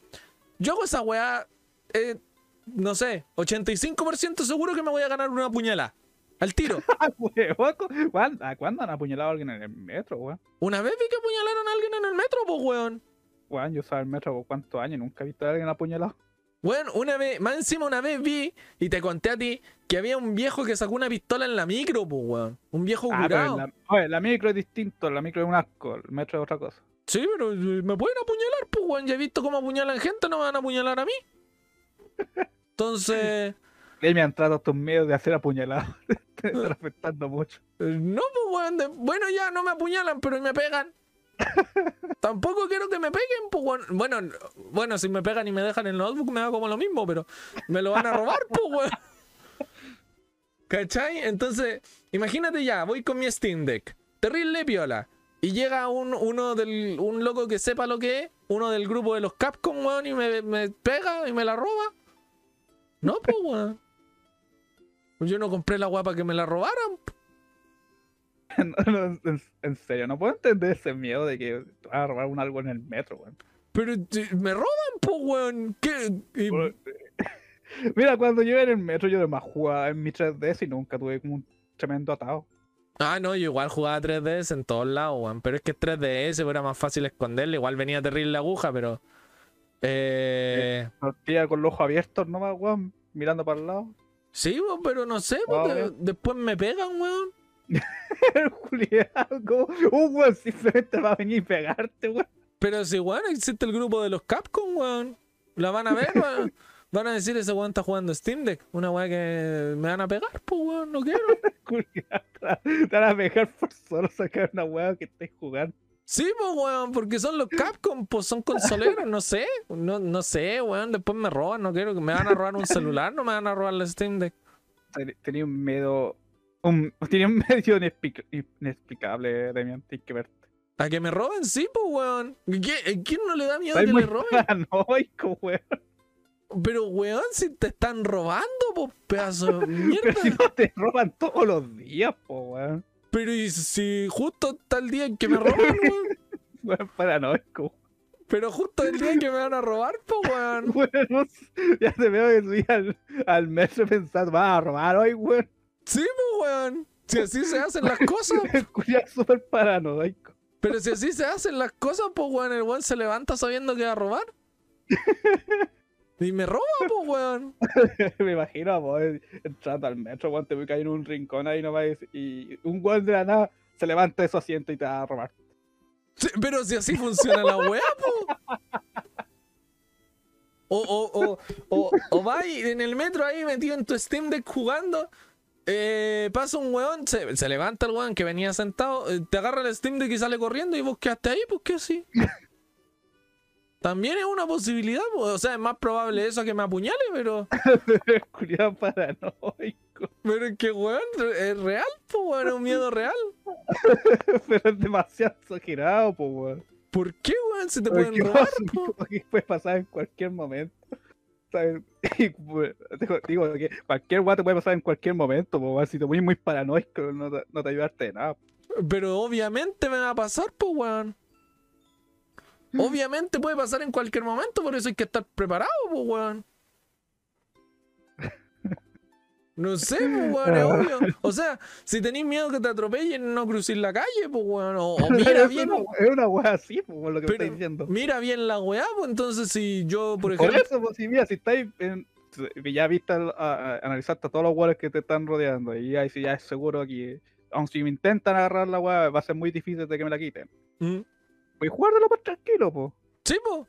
S1: Yo hago esa weá, eh, no sé, 85% seguro que me voy a ganar una puñalada. Al tiro.
S2: Ah, weón, ¿Cuándo, ah, ¿Cuándo han apuñalado a alguien en el metro, weón?
S1: Una vez vi que apuñalaron a alguien en el metro, pues, weón.
S2: Weón, yo usaba el metro por cuántos años, nunca he visto a alguien apuñalado.
S1: Bueno, una vez, más encima una vez vi y te conté a ti que había un viejo que sacó una pistola en la micro, pues, weón. Un viejo
S2: Ah,
S1: curado.
S2: la, oye, la micro es distinto, la micro es un asco, el metro es otra cosa.
S1: Sí, pero eh, me pueden apuñalar, pues, weón. Ya he visto cómo apuñalan gente, no me van a apuñalar a mí. Entonces,
S2: me han tratado estos miedos de hacer apuñalados. Te están afectando mucho.
S1: eh, no, pues, weón. de- bueno, ya no me apuñalan, pero me pegan. Tampoco quiero que me peguen, pues. Bueno, bueno, si me pegan y me dejan el notebook, me da como lo mismo, pero me lo van a robar, pues. ¿Cachai? Entonces, imagínate ya, voy con mi Steam Deck, terrible piola, y llega un, uno del, un loco que sepa lo que es, uno del grupo de los Capcom, y me, pega y me la roba. No, pues. Yo no compré la guapa que me la robaran.
S2: No, no, en, en serio, no puedo entender ese miedo de que te van a robar un algo en el metro, weón.
S1: Pero me roban, pues, weón. ¿Qué? Y-
S2: Mira, cuando yo en el metro, yo además jugaba en mi 3DS y nunca tuve como un tremendo atado.
S1: Ah, no, yo igual jugaba 3DS en todos lados, weón. Pero es que es 3DS, pues era más fácil esconderle. Igual venía terrible la aguja, pero. Eh.
S2: Partía con los ojos abiertos nomás, weón, mirando para el lado.
S1: Sí, weón, pero no sé, de-
S2: bien.
S1: después me pegan, weón.
S2: Como un weón simplemente va a venir y pegarte, weón.
S1: Pero si, weón, existe el grupo de los Capcom, weón. La van a ver, weón. Van a decir ese weón está jugando Steam Deck. Una weá que me van a pegar, pues, weón, no quiero.
S2: Julián, te van a pegar por solo sacar una weá que estés jugando.
S1: Sí, pues, weón, porque son los Capcom, pues son consoleros, no sé. No, no sé, weón. Después me roban, no quiero que me van a robar un celular, no me van a robar la Steam Deck.
S2: Ten- Tenía un miedo. Un, tenía un medio inexplic- inexplicable, Demian, tienes que verte.
S1: A que me roben, sí, pues, weón. ¿Qui- ¿Quién no le da miedo que le roben?
S2: paranoico, weón.
S1: Pero, weón, si te están robando, pues, pedazo de mierda.
S2: Pero si no te roban todos los días, po, weón.
S1: Pero y si justo está el día en que me roban, weón.
S2: Weón paranoico.
S1: Pero justo el día en que me van a robar, pues, weón.
S2: Weón, ya te veo que subí al, al metro pensando, va a robar hoy, weón.
S1: Sí, pues, weón. Si así se hacen las cosas.
S2: Es súper paranoico.
S1: Pero si así se hacen las cosas, pues, weón, el weón se levanta sabiendo que va a robar. Y me roba, pues, weón.
S2: Me imagino vos entrando al metro, weón, te voy a caer en un rincón ahí nomás y y un weón de la nada se levanta de su asiento y te va a robar.
S1: Sí, pero si así funciona la weá, po. O, o, o, o, o va en el metro ahí metido en tu Steam Deck jugando. Eh, pasa un weón, se, se levanta el weón que venía sentado, eh, te agarra el Steam Deck y sale corriendo y vos quedaste ahí, pues que así. También es una posibilidad, po. o sea, es más probable eso que me apuñale, pero,
S2: culiao paranoico.
S1: pero es que weón, es real, pues weón, es un miedo real.
S2: Pero es demasiado exagerado, po, weón.
S1: ¿Por qué, weón, si te pueden robar?
S2: porque puede pasar en cualquier momento. ¿Sabes? Y, pues, digo, que cualquier te puede pasar en cualquier momento. Si te pones muy paranoico, no te, no te ayudaste de nada.
S1: Pero obviamente me va a pasar, pues, weón. Obviamente puede pasar en cualquier momento, por eso hay que estar preparado, pues, weón. No sé, pues, weón, es obvio. O sea, si tenéis miedo que te atropellen, no crucís la calle, pues, weón. O, o mira bien,
S2: es una weá así, por lo que me
S1: Pero-
S2: estás diciendo.
S1: mira bien la weá, pues entonces si yo, por
S2: Por
S1: ejemplo.
S2: eso, pues, si mira, si estáis en- ya viste, a- a- analizaste a todos los weones que te están rodeando, y ahí sí ya es seguro que, aun si me intentan agarrar la weá, va a ser muy difícil de que me la quiten.
S1: Mm.
S2: Pues guárdalo más tranquilo, po.
S1: Sí, pues.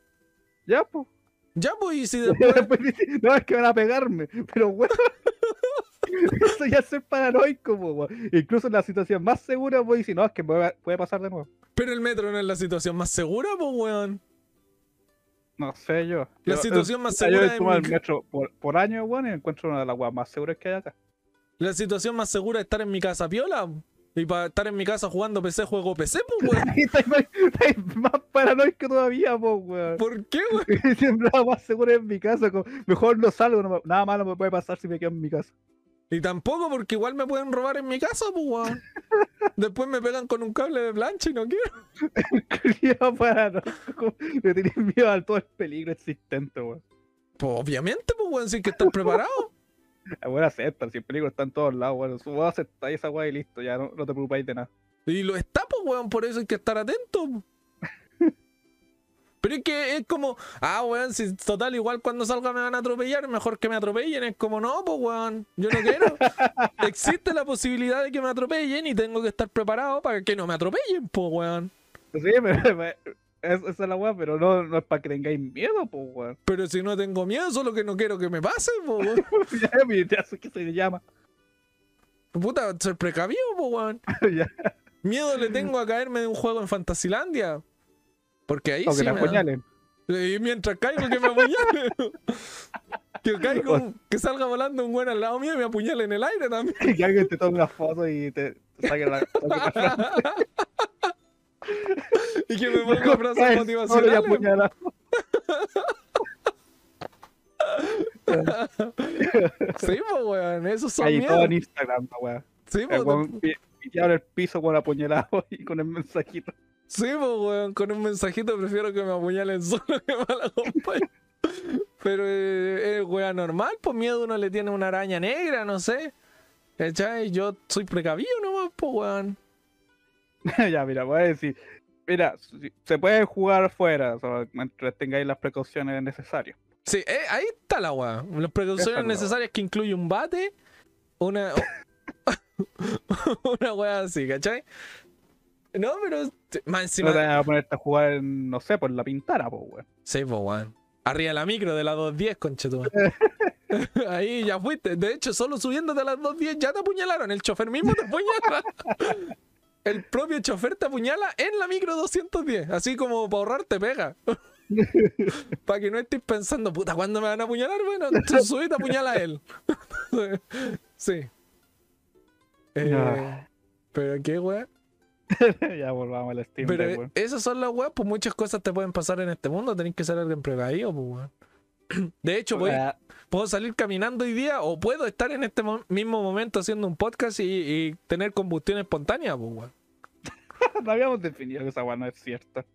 S2: Ya, po.
S1: Ya, pues, y si después.
S2: Dice, no, es que van a pegarme. Pero, weón. Eso ya es ser paranoico, po, weón. Incluso en la situación más segura, voy si no, es que puede, puede pasar de nuevo.
S1: Pero el metro no es la situación más segura, pues, weón.
S2: No sé yo.
S1: La
S2: Yo-
S1: situación más
S2: o sea,
S1: segura
S2: Yo
S1: de mi
S2: el metro por, por año, weón, y encuentro una de las weas más seguras que hay acá.
S1: La situación más segura es estar en mi casa piola. Y para estar en mi casa jugando PC, juego PC, pues, weón.
S2: Y estáis más, paranoico todavía, po, weón.
S1: ¿Por qué, weón?
S2: Siempre más segura en mi casa. mejor no salgo, no me- nada malo me puede pasar si me quedo en mi casa.
S1: Y tampoco porque igual me pueden robar en mi casa, pues, weón. Después me pegan con un cable de plancha y no quiero.
S2: Paranoico. Le tenéis miedo a todo el peligro existente, weón.
S1: Pues obviamente, pues, weón, sí que estar preparado.
S2: La buena acepta, si el peligro está en todos lados, bueno, su voz acepta esa weá y listo, ya no, no te preocupáis de nada.
S1: Y lo está, pues, weón, por eso hay que estar atento. Pero es que es como, ah, weón, si total, igual cuando salga me van a atropellar, mejor que me atropellen. Es como, no, pues, weón, yo no quiero. Existe la posibilidad de que me atropellen y tengo que estar preparado para que no me atropellen, pues, weón.
S2: Sí, pero, es- esa es la weá, pero no, no es para que tengáis miedo, pues weón.
S1: Pero si no tengo miedo, solo que no quiero que me pase, pues, weón.
S2: ya, ya sé que se llama.
S1: Puta, ser precavido, pues, weón.
S2: ya,
S1: Miedo le tengo a caerme de un juego en Fantasilandia. Porque ahí
S2: o que
S1: sí
S2: te
S1: me
S2: apuñalen.
S1: Y mientras caigo que me apuñale. que caigo, que salga volando un buen al lado mío y me apuñale en el aire también.
S2: que alguien te tome una foto y te saque la. La
S1: y que me ponga frases motivacionales. Sí, pues, weón, esos son
S2: Ahí todo en Instagram, la.
S1: Sí, pues,
S2: weón pi- piteado en el piso con apuñalado y con el mensajito.
S1: sí, pues, weón, con un mensajito prefiero que me apuñalen solo que mal acompañe. Pero eh, es weón normal, pues miedo uno le tiene una araña negra, no sé. ¿Cachai? Yo soy precavido nomás, pues, weón.
S2: ya, mira, voy a decir. Mira, se puede jugar afuera, o sea, mientras tengáis las precauciones necesarias.
S1: Sí, eh, ahí está la weá. Las precauciones
S2: Esa es la
S1: necesarias que incluye un bate, una. una weá así, ¿cachai? No, pero. Más encima.
S2: No te vas a ponerte a jugar, en, no sé, por la pintara, pues, weón.
S1: Sí, pues, weón. Arriba de la micro de las 210, conchetumare. Ahí ya fuiste. De hecho, solo subiéndote a las 210 ya te apuñalaron. El chofer mismo te apuñala. El propio chofer te apuñala en la micro 210. Así como para ahorrar te pega. para que no estés pensando, puta, ¿cuándo me van a apuñalar? Bueno, tú subí y te apuñala él. sí. Eh. Pero qué weá.
S2: ya volvamos al Steam
S1: Pero
S2: Deck,
S1: esas son las weas, pues muchas cosas te pueden pasar en este mundo, tenés que ser alguien precavido, pues weón. De hecho, voy- puedo salir caminando hoy día o puedo estar en este mo- mismo momento haciendo un podcast y, y tener combustión espontánea, pues
S2: no habíamos definido que esa weá no es cierta.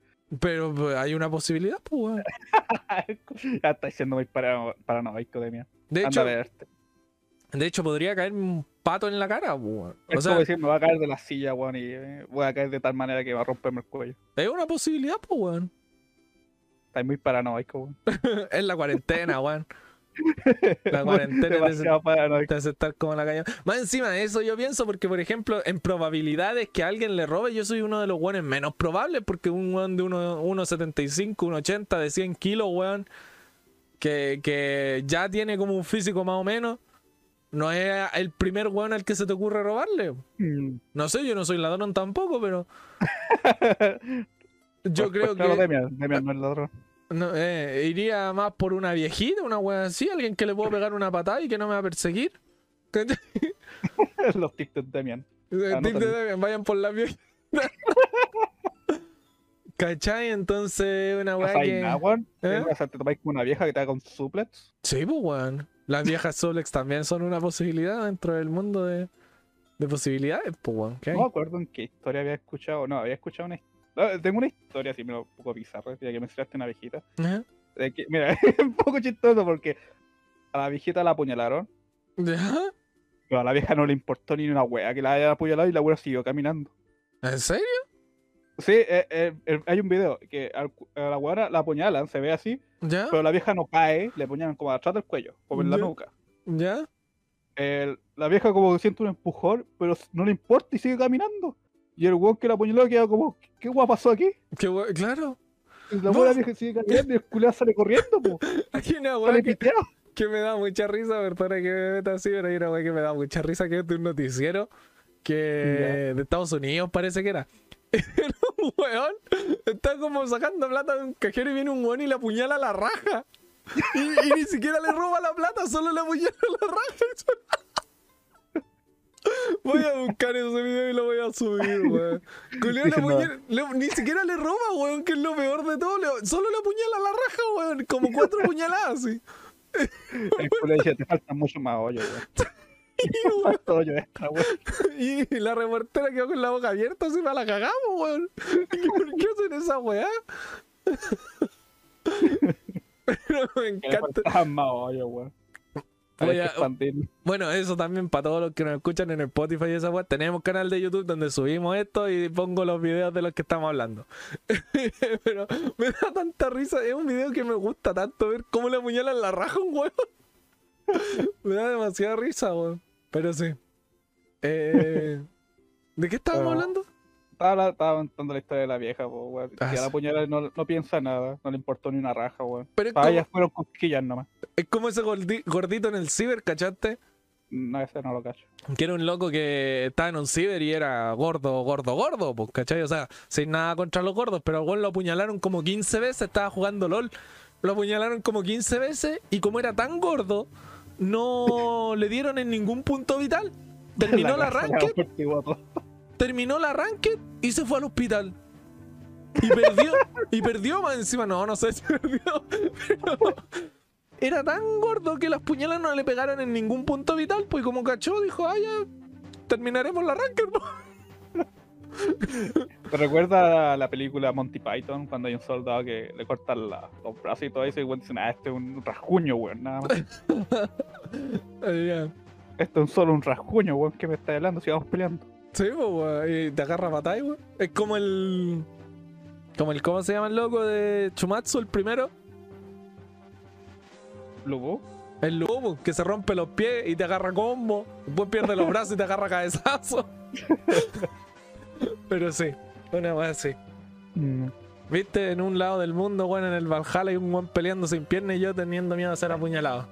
S1: Pero pues, hay una posibilidad, pues weón.
S2: ya estáis siendo muy parano- paranoico de mí.
S1: De hecho, de hecho, podría caerme un pato en la cara, pues weón. O
S2: Es
S1: sea,
S2: como decir, me va a caer de la silla, weón, y eh, voy a caer de tal manera que va a romperme el cuello.
S1: es una posibilidad, pues weón.
S2: Estáis muy paranoico, weón.
S1: es la cuarentena, weón. La cuarentena te hace estar como la caña. Más encima de eso yo pienso porque, por ejemplo, en probabilidades que alguien le robe, yo soy uno de los weones menos probables porque un weón de uno- 1,75, 1,80 de 100 kilos, weón, que, que ya tiene como un físico más o menos, no es el primer weón al que se te ocurre robarle.
S2: Mm.
S1: No sé, yo no soy ladrón tampoco, pero yo
S2: Pues-
S1: creo
S2: pues claro,
S1: que
S2: Demian, Demian no es ladrón.
S1: no, eh, iría más por una viejita, una weón así, alguien que le puedo pegar una patada y que no me va a perseguir.
S2: Los tips de Demian.
S1: El
S2: Anótalo.
S1: tip de Debian, vayan por la vieja. ¿Cachai? Entonces, una weá
S2: ¿Pasáis
S1: que.
S2: nada, weón?
S1: ¿Eh?
S2: O sea, te tomáis una vieja que te haga un suplex.
S1: Sí, pues, weón. Las viejas Solex también son una posibilidad dentro del mundo de, de posibilidades, pues, weón.
S2: No me acuerdo en qué historia había escuchado. No, había escuchado una historia. Tengo una historia así, un poco bizarra, ya que mencionaste una viejita.
S1: Ajá.
S2: De que, mira, es un poco chistoso porque a la viejita la apuñalaron,
S1: ¿Ya?
S2: pero a la vieja no le importó ni una wea que la haya apuñalado y la wea siguió caminando.
S1: ¿En serio?
S2: Sí, eh, eh, eh, hay un video que a la weona la apuñalan, se ve así,
S1: ¿Ya?
S2: pero la vieja no cae, le apuñalan como atrás del cuello, como en la nuca.
S1: ¿Ya?
S2: El- la vieja como que siente un empujón, pero no le importa y sigue caminando. Y el weón que la apuñaló queda como, ¿qué guay pasó aquí?
S1: Qué we- Claro.
S2: Y la
S1: No.
S2: buena vieja sigue caminando y el culiao sale corriendo, po.
S1: Aquí una weá que, me da mucha risa, perdona que me meta así, pero hay una weá que me da mucha risa que es de un noticiero que de Estados Unidos parece que era. Era un weón, está como sacando plata de un cajero y viene un weón y le apuñala la raja. Y, y ni siquiera le roba la plata, solo le apuñala la raja. Voy a buscar ese video y lo voy a subir, weón.
S2: No.
S1: apuñala- le- ni siquiera le roba, weón, que es lo peor de todo. le- solo le apuñala la raja, weón. Como cuatro puñaladas, así.
S2: El culiao dice, te falta mucho más hoyo, weón.
S1: Y,
S2: Falta hoyo extra, weón.
S1: Y la reportera quedó con la boca abierta, así para la cagamos, weón. ¿Qué- ¿Por qué hacen esa weá? Pero me encanta.
S2: más hoyo, weón.
S1: Voy a-. Bueno, eso también para todos los que nos escuchan en Spotify y esa web. Tenemos canal de YouTube donde subimos esto y pongo los videos de los que estamos hablando. Pero me da tanta risa. Es un video que me gusta tanto ver cómo le apuñalan la raja a un huevo. me da demasiada risa, weón. Pero sí. Eh, ¿De qué estábamos hablando?
S2: Estaba, estaba contando la historia de la vieja, po, weón.
S1: Ah,
S2: Y a la puñalada no, no piensa nada, no le importó ni una raja, weón.
S1: Pero
S2: Para ellas fueron cosquillas nomás.
S1: es como ese gordi- gordito en el ciber, ¿cachaste?
S2: No, ese no lo cacho.
S1: Que era un loco que estaba en un ciber y era gordo, gordo, gordo, pues, ¿cachai? O sea, sin nada contra los gordos, pero al weón lo apuñalaron como 15 veces, estaba jugando LOL. Lo apuñalaron como 15 veces y como era tan gordo, no le dieron en ningún punto vital. Terminó la
S2: grasa
S1: terminó la ranked y se fue al hospital. Y perdió, y perdió más encima, no, no sé si perdió, pero era tan gordo que las puñalas no le pegaron en ningún punto vital, pues como cachó, dijo, ah, ya, terminaremos la ranked.
S2: ¿Te recuerda la película Monty Python cuando hay un soldado que le cortan la- los brazos y todo eso y weón dicen, ah, este es un rasguño, weón, nada más. Esto es solo un rasguño, weón, que me está hablando si vamos peleando.
S1: Sí, pues, te agarra batalla, weón. Es como el... Como el, ¿cómo se llama el loco de Chumatsu, el primero?
S2: Luego,
S1: El lobo, que se rompe los pies y te agarra combo. Después pierde los brazos y te agarra cabezazo. Pero sí, una vez así.
S2: mm,
S1: Viste, en un lado del mundo, weón, en el Valhalla hay un weón peleando sin pierna y yo teniendo miedo a ser apuñalado.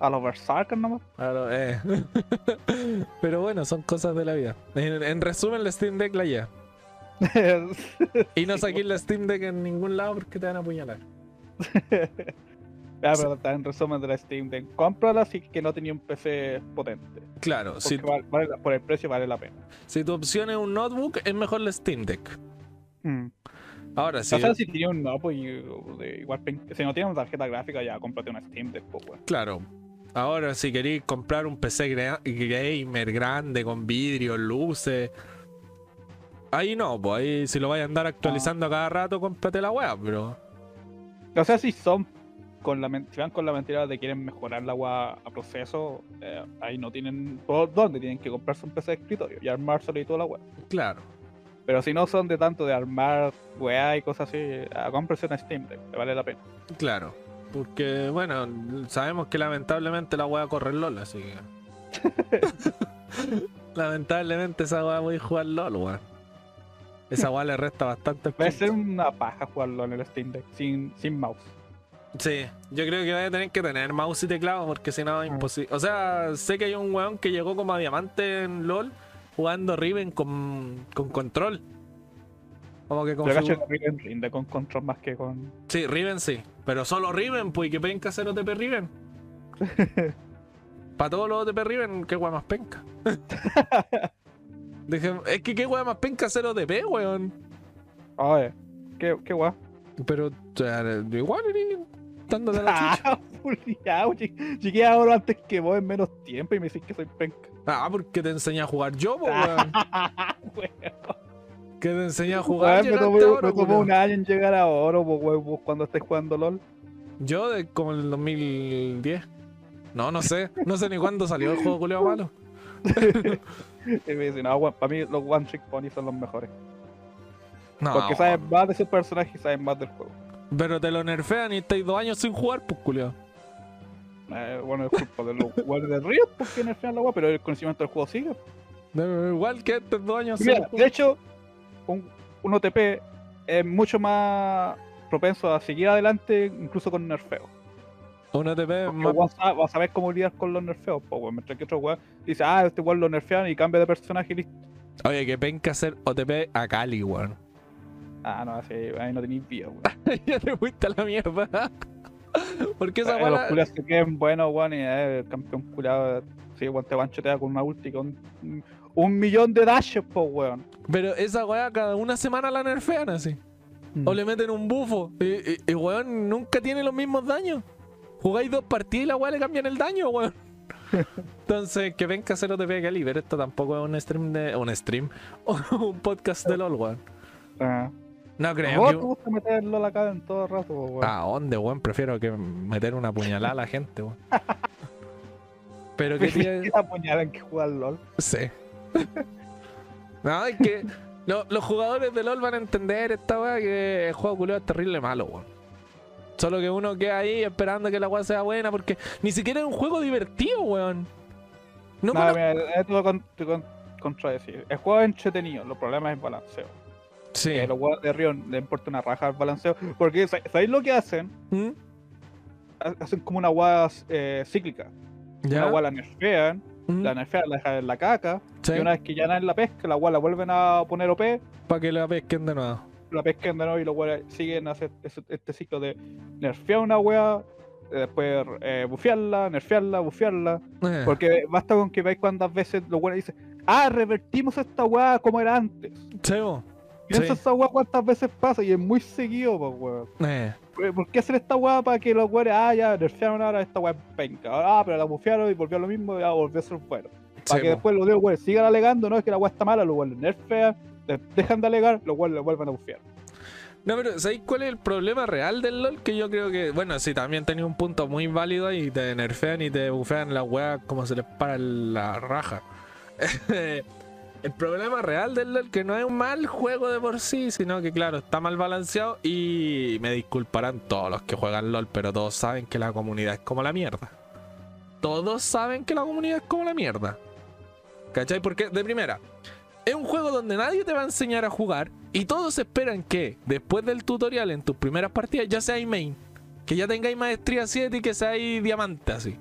S2: A los Berserkers nomás.
S1: Claro, eh. Pero bueno, son cosas de la vida. En, en resumen, la Steam Deck la lleva. Y no saqué la Steam Deck en ningún lado porque te van a apuñalar.
S2: Ya, pero en resumen de la Steam Deck. Cómprala si que no tenía un PC potente.
S1: Claro, si,
S2: vale- por el precio vale la pena.
S1: si tu opción es un notebook, es mejor la Steam Deck.
S2: Mm.
S1: Ahora sí.
S2: O sea, si tenía un no, y- de igual si no tienes una tarjeta gráfica, ya cómprate una Steam Deck, pues.
S1: Claro. Ahora, si queréis comprar un PC gamer grande con vidrio, luces. Ahí no, pues ahí si lo vais a andar actualizando a cada rato, cómprate la wea, pero.
S2: O sea, si son con la si van con la mentira de quieren mejorar la agua a proceso, eh, ahí no tienen por dónde tienen que comprarse un PC de escritorio y armárselo y toda la weá.
S1: Claro.
S2: Pero si no son de tanto de armar weá y cosas así, cómprese una Steam Deck, le vale la pena.
S1: Claro. Porque, bueno, sabemos que lamentablemente la wea corre el LOL, así que. lamentablemente esa wea voy a jugar LOL, weón. Esa wea le resta bastante.
S2: Va a ser una paja jugarlo en el Steam Deck sin, sin mouse.
S1: Sí, yo creo que vaya a tener que tener mouse y teclado porque si no es imposible. O sea, sé que hay un weón que llegó como a diamante en LOL jugando Riven con, con control. Como que
S2: Yo cacho
S1: configura-
S2: que Riven rinde con control más que con.
S1: Sí, Riven sí. Pero solo Riven, pues, y que penca hacer OTP Riven. Para todos los OTP Riven, qué weá más penca. Dije, es que qué weá más penca hacer OTP, weón.
S2: Oye, qué, qué weá.
S1: Pero, o sea, igual, dándote la chucha.
S2: Ah, Llegué ahora antes que vos en menos tiempo y me decís que soy penca.
S1: Ah, porque te enseñé a jugar yo, po, weón. Que te enseñé a jugar.
S2: Weón, me tomó,
S1: ahora,
S2: me tomó un año en llegar a oro, pues, cuando estés jugando LOL.
S1: Yo de como el 2010. No, no sé. No sé ni cuándo salió el juego culeo malo.
S2: Y me dicen, no, para mí los One Trick Pony son los mejores.
S1: No,
S2: Porque saben más de sus personajes y saben más del juego.
S1: pero te lo nerfean y estáis dos años sin jugar, pues culeo.
S2: Eh, bueno, es culpa de los jugadores de Riot porque nerfean la weá, pero el conocimiento del juego sigue.
S1: Igual que estos dos años sin
S2: Mira,
S1: jugar.
S2: de hecho, un, un OTP es mucho más propenso a seguir adelante incluso con nerfeo.
S1: Un OTP más-
S2: vas a, vas a saber cómo lidiar con los nerfeos, po, weón. Mientras que otro weón dice, ah, este weón lo nerfean y cambia de personaje y listo.
S1: Oye, que penca hacer OTP a Cali, weón.
S2: Ah, no, así, ahí no tenéis vida, weón.
S1: ya te fuiste a la mierda. Porque esa
S2: Eh, los se queden buenos, weón, y eh, el campeón culiado, sí, weón, te banchotea con una ulti con un, millón de dashes, po, weón.
S1: Pero esa weá cada una semana la nerfean así. O le meten un bufo. Y, y- y, weón nunca tiene los mismos daños. Jugáis dos partidas y la weá le cambian el daño, weón. Entonces, que venga a hacer OTP a Cali, pero esto tampoco es un stream de. un stream. un podcast de LOL, weón.
S2: Ah.
S1: No creo
S2: Vos
S1: que.
S2: te gusta meterlo a la cara en todo rato, po, weón.
S1: ¿A dónde, weón? Prefiero que meter una puñalada a la gente, weón. Pero que tiene...
S2: que apuñalan que jugar LOL.
S1: Sí. no, es que lo- los jugadores de LOL van a entender esta weá que el juego culiao es terrible malo, weón. Solo que uno queda ahí esperando que la weá sea buena porque ni siquiera es un juego divertido, weón. No, cono-
S2: mira, esto con, te con- contradecir. El juego es entretenido, los problemas es el balanceo.
S1: Sí.
S2: Que a los juegos de Rion le importa una raja el balanceo. Porque, ¿sa- ¿sabéis lo que hacen?
S1: ¿Mm?
S2: Ha- Hacen como una guada eh, cíclica.
S1: ¿Ya?
S2: Una guada la nerfean,
S1: ¿Mm?
S2: la nerfean, la dejan en la caca.
S1: Sí.
S2: Y una vez que ya en la pesca, la guada la vuelven a poner OP,
S1: Para que la pesquen de nuevo.
S2: la pescan de nuevo y los weones siguen hacer este ciclo de nerfear una wea, después eh, bufearla, nerfearla, bufearla.
S1: Eh,
S2: Porque basta con que veáis cuántas veces los weones dicen, ah, revertimos esta wea como era antes.
S1: sí, po.
S2: Piensa
S1: Sí.
S2: esa wea cuántas veces pasa y es muy seguido, pues weón.
S1: Eh,
S2: ¿Por qué hacer esta weá para que los weones, ah, ya nerfearon ahora esta weá penca? Ah, pero la bufearon y volvió a lo mismo y ya volvió a ser bueno. Para
S1: sí,
S2: que
S1: po.
S2: después los weones sigan alegando, no es que la weá está mala, los weones nerfean, de- dejan de alegar, los weones le vuelven a bufear.
S1: No, pero ¿sabéis cuál es el problema real del LOL? Que yo creo que, bueno, sí, también tenía un punto muy válido ahí, y te nerfean y te bufean las weas como se les para la raja. el problema real del LOL que no es un mal juego de por sí, sino que, claro, está mal balanceado y me disculparán todos los que juegan LOL, pero todos saben que la comunidad es como la mierda. Todos saben que la comunidad es como la mierda. ¿Cachai? Porque, de primera, es un juego donde nadie te va a enseñar a jugar y todos esperan que después del tutorial en tus primeras partidas ya seáis main, que ya tengáis maestría 7 y que seáis diamante así.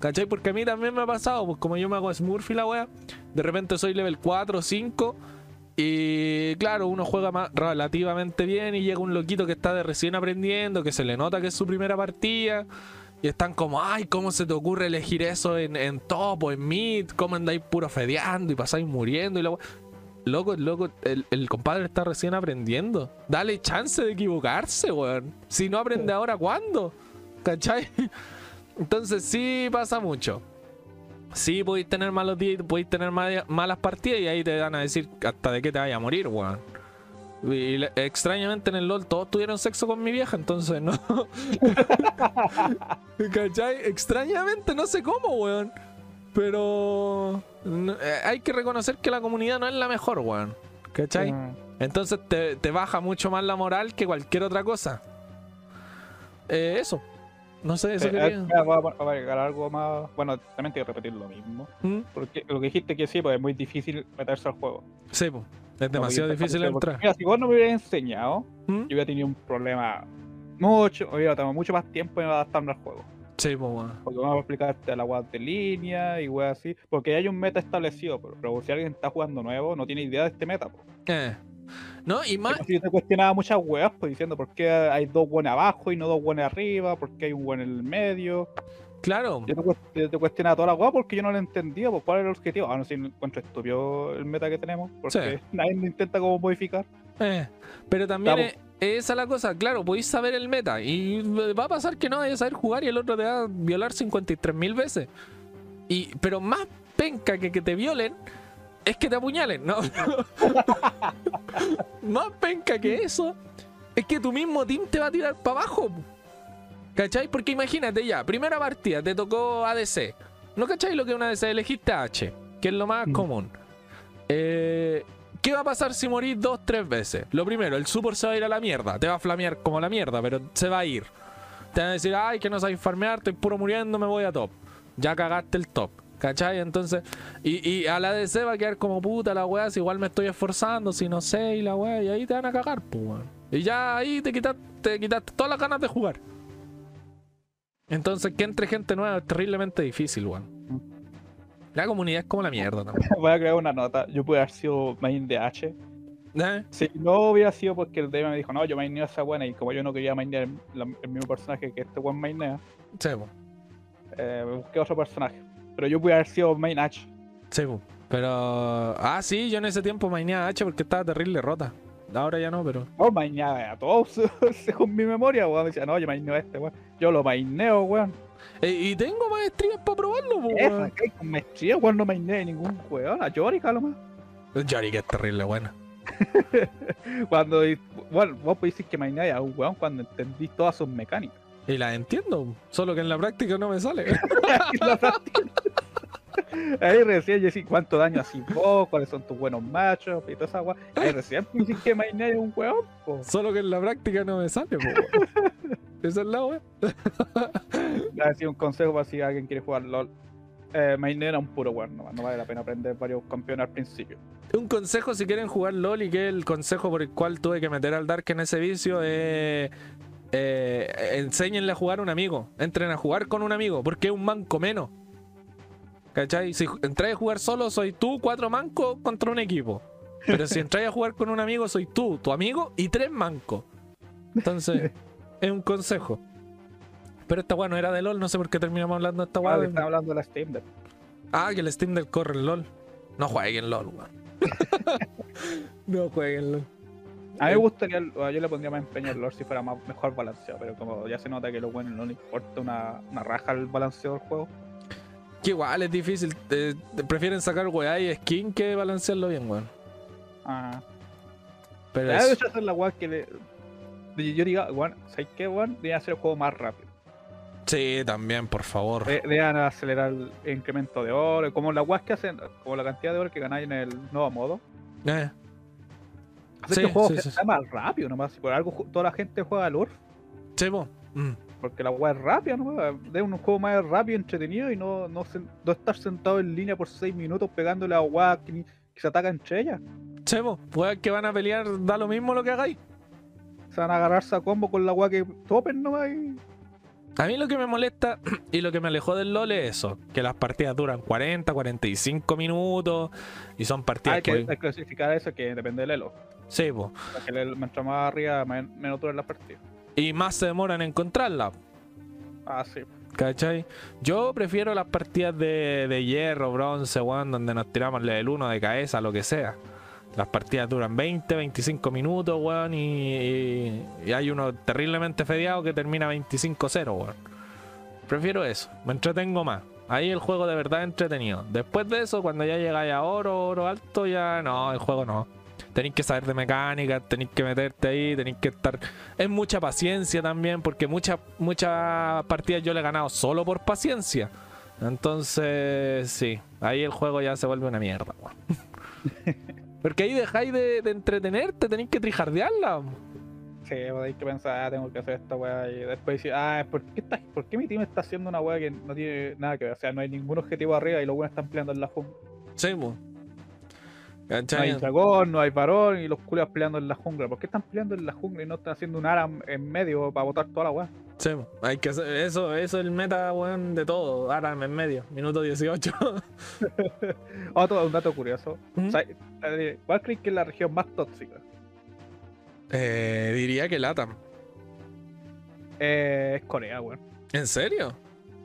S1: ¿Cachai? Porque a mí también me ha pasado, pues como yo me hago Smurf y la wea, de repente soy level 4 o 5 y claro, uno juega más relativamente bien y llega un loquito que está de recién aprendiendo, que se le nota que es su primera partida. Y están como, ay, ¿cómo se te ocurre elegir eso en, en top o en mid? ¿Cómo andáis puro fedeando y pasáis muriendo? Y wea? Loco, loco, el, el compadre está recién aprendiendo. Dale chance de equivocarse, weón. Si no aprende ahora, ¿cuándo? ¿Cachai? Entonces sí pasa mucho. Sí podéis tener malos días, podéis tener ma- malas partidas y ahí te van a decir hasta de qué te vaya a morir, weón. Y extrañamente en el LOL todos tuvieron sexo con mi vieja, entonces no. ¿Cachai? Extrañamente, no sé cómo, weón. Pero eh, hay que reconocer que la comunidad no es la mejor, weón. ¿Cachai?
S2: Mm.
S1: Entonces te, te baja mucho más la moral que cualquier otra cosa. Eh, eso. No sé, eso
S2: Eh,
S1: quería.
S2: eh, voy a- voy a agregar algo más. Bueno, también tengo que repetir lo mismo.
S1: ¿Mm?
S2: Porque lo que dijiste que sí, pues es muy difícil meterse al juego.
S1: Sí, po. es demasiado difícil
S2: porque-
S1: entrar.
S2: Mira, si vos no me hubieras enseñado,
S1: ¿Mm?
S2: yo hubiera tenido un problema mucho, hubiera tomado mucho más tiempo en adaptarme al juego.
S1: Sí, po, weón.
S2: Porque vamos a explicarte la web de línea y weas así. Porque hay un meta establecido, pero, pero si alguien está jugando nuevo, no tiene idea de este meta. po.
S1: Eh. No, y más.
S2: Yo te cuestionaba muchas weas, pues diciendo por qué hay dos buenos abajo y no dos buenos arriba, por qué hay un buen en el medio.
S1: Claro.
S2: Yo te, cuestionaba toda la wea porque yo no lo entendía, pues cuál era el objetivo. Ah, no sé, encuentro estúpido el meta que tenemos, porque
S1: Sí.
S2: nadie lo intenta como modificar.
S1: Eh, pero también es, esa la cosa, claro, podéis saber el meta y va a pasar que no vayas a saber jugar y el otro te va a violar 53 mil veces. Y, pero más penca que que te violen es que te apuñalen, ¿no? más penca que eso es que tu mismo team te va a tirar para abajo. ¿Cachai? Porque imagínate ya, primera partida te tocó ADC. ¿No cachai lo que es una ADC? Elegiste H, que es lo más
S2: Mm.
S1: común. Eh, ¿Qué va a pasar si morís dos, tres veces? Lo primero, el support se va a ir a la mierda. Te va a flamear como la mierda, pero se va a ir. Te van a decir, ay, que no sabes farmear, estoy puro muriendo, me voy a top. Ya cagaste el top. ¿Cachai? Entonces, y, y a la DC va a quedar como puta la weá, si igual me estoy esforzando, si no sé, y la weá, y ahí te van a cagar, pues weón. Y ya ahí te quitaste, te quitaste todas las ganas de jugar. Entonces, que entre gente nueva es terriblemente difícil, weón. La comunidad es como la mierda también.
S2: Voy a crear una nota. Yo pude haber sido main de H.
S1: ¿Eh?
S2: Si no hubiera sido porque el DM me dijo, no, yo maineo esa buena, y como yo no quería mainear el, mismo personaje que este buen mainea,
S1: Sí,
S2: eh, me busqué otro personaje. Pero yo pude haber sido main H.
S1: Sí. Pero. Ah, sí, yo en ese tiempo maineaba H porque estaba terrible rota. Ahora ya no, pero.
S2: No, maineaba a todos, según mi memoria, weón. Me decía, no, yo maineo a este, weón. Yo lo maineo, weón.
S1: Eh, y tengo maestrías para probarlo,
S2: Esa,
S1: weón.
S2: que hay con maestría, weón, no maineo a ningún weón. A Yorica, lo más.
S1: Yori que es terrible, buena.
S2: Cuando, bueno, vos podés decir que maineáis a un weón cuando entendís todas sus mecánicas.
S1: Y la entiendo, solo que en la práctica no me sale.
S2: La práctica- Ahí recién yo decía cuánto daño así vos, cuáles son tus buenos machos y toda esa weá. Ahí recién decís que Mainnet es un weón, po.
S1: Solo que en la práctica no me sale, po. Esa es la weá.
S2: Le voy a decir un consejo para si alguien quiere jugar LOL. Eh, era un puro weón, nomás, no vale la pena aprender varios campeones al principio.
S1: Un consejo si quieren jugar LOL y que el consejo por el cual tuve que meter al Dark en ese vicio es. Eh, enséñenle a jugar a un amigo. Entren a jugar con un amigo, porque es un manco menos. ¿Cachai? Si entráis a jugar solo, soy tú, cuatro mancos contra un equipo. Pero si entráis a jugar con un amigo, soy tú, tu amigo y tres mancos. Entonces, es un consejo. Pero esta weá no era de LOL, no sé por qué terminamos hablando de esta
S2: Ah,
S1: weá.
S2: están hablando de la Steam Deck.
S1: Ah, que el Steam del corre el LOL. No jueguen LOL, weón. no jueguen LOL.
S2: A mí me gustaría, yo le pondría más empeño al LOL si fuera más, mejor balanceado, pero como ya se nota que lo bueno no le importa una, una raja el balanceo del juego.
S1: Que igual es difícil. eh, prefieren sacar weá y skin que balancearlo bien, weón.
S2: Ah.
S1: Pero
S2: Ya
S1: es-
S2: hecho hacer la weá que le. Yo diga, weón, ¿sabes qué, weón? Debería hacer el juego más rápido.
S1: sí, también, por favor.
S2: De- Deberían acelerar el incremento de oro, como las weas que hacen, como la cantidad de oro que ganáis en el nuevo modo.
S1: Eh,
S2: Hacer
S1: Sí,
S2: el juego
S1: sí, sí,
S2: más rápido nomás. Si por algo toda la gente juega al Urf,
S1: sí. Mm.
S2: porque la weá es rápida, ¿no? De un juego más rápido, entretenido y no, no, no estar sentado en línea por 6 minutos pegándole a weá que, se ataca entre ellas.
S1: Sí, po. Weas que van a pelear, da lo mismo lo que hagáis.
S2: Se van a agarrarse a combo con la weá que topen nomás y.
S1: A mí lo que me molesta y lo que me alejó del LOL es eso, que las partidas duran 40, 45 minutos y son partidas
S2: Hay que,
S1: que...
S2: hay que clasificar eso que depende del elo.
S1: Sí,
S2: el elo, mientras más arriba, men- menos dura la partida.
S1: Y más se demoran en encontrarla.
S2: Ah, sí.
S1: ¿Cachai? Yo prefiero las partidas de, de hierro, bronce, weón, donde nos tiramos level 1 de cabeza, lo que sea. Las partidas duran 20, 25 minutos, weón, y, y- hay uno terriblemente fediado que termina 25-0, weón. Prefiero eso, me entretengo más. Ahí el juego de verdad es entretenido. Después de eso, cuando ya llegáis a oro, oro alto, ya no, el juego no. Tenéis que saber de mecánica, tenéis que meterte ahí, tenéis que estar. Es mucha paciencia también, porque muchas muchas partidas yo le he ganado solo por paciencia. Entonces, sí, ahí el juego ya se vuelve una mierda, weón. Porque ahí dejáis de, de entretenerte, tenéis que trijardearla.
S2: Sí, pues hay que pensar, ah, tengo que hacer esta weá. Y después decir, ah, ¿por qué, está, ¿por qué mi team está haciendo una weá que no tiene nada que ver? O sea, no hay ningún objetivo arriba y los buenos están peleando en la jungla.
S1: Sí, po.
S2: No hay dragón, no hay varón y los culiados peleando en la jungla. ¿Por qué están peleando en la jungla y no están haciendo un ARAM en medio para botar toda la weá?
S1: Sí, hay que hacer eso, eso es el meta, weón, de todo. Ahora en medio, minuto 18.
S2: Otro un dato curioso.
S1: ¿Mm?
S2: O sea, eh, ¿Cuál crees que es la región más tóxica?
S1: Eh, diría que Latam.
S2: Eh, es Corea, weón.
S1: ¿En serio?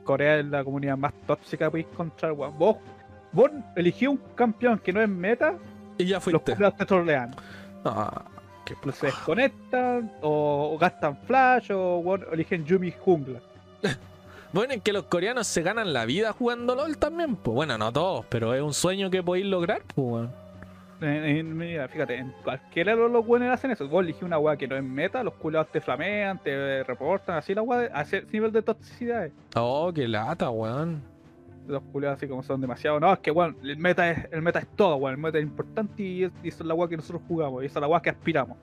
S2: Corea es la comunidad más tóxica que podéis encontrar, weón. Vos, vos elegí un campeón que no es meta,
S1: Y ya
S2: los
S1: fuiste.
S2: culiados te trolean.
S1: Ah, qué
S2: No se desconectan, o, o gastan flash, o weón, eligen Yumi jungla.
S1: Bueno, es que los coreanos se ganan la vida jugando LOL también, pues bueno, no todos, pero es un sueño que podéis lograr, pues weón.
S2: En- en- mira, fíjate, en cualquiera de los buenos hacen eso. Vos elegís una weá que no es meta, los culiados te flamean, te reportan, así la weá, a ese nivel de toxicidad.
S1: Oh, qué lata, weón.
S2: Los culiados así como son demasiado. No, es que weón, el meta es, el meta es todo, weón. El meta es importante y, es- y eso es la weá que nosotros jugamos, y esa es la weá que aspiramos.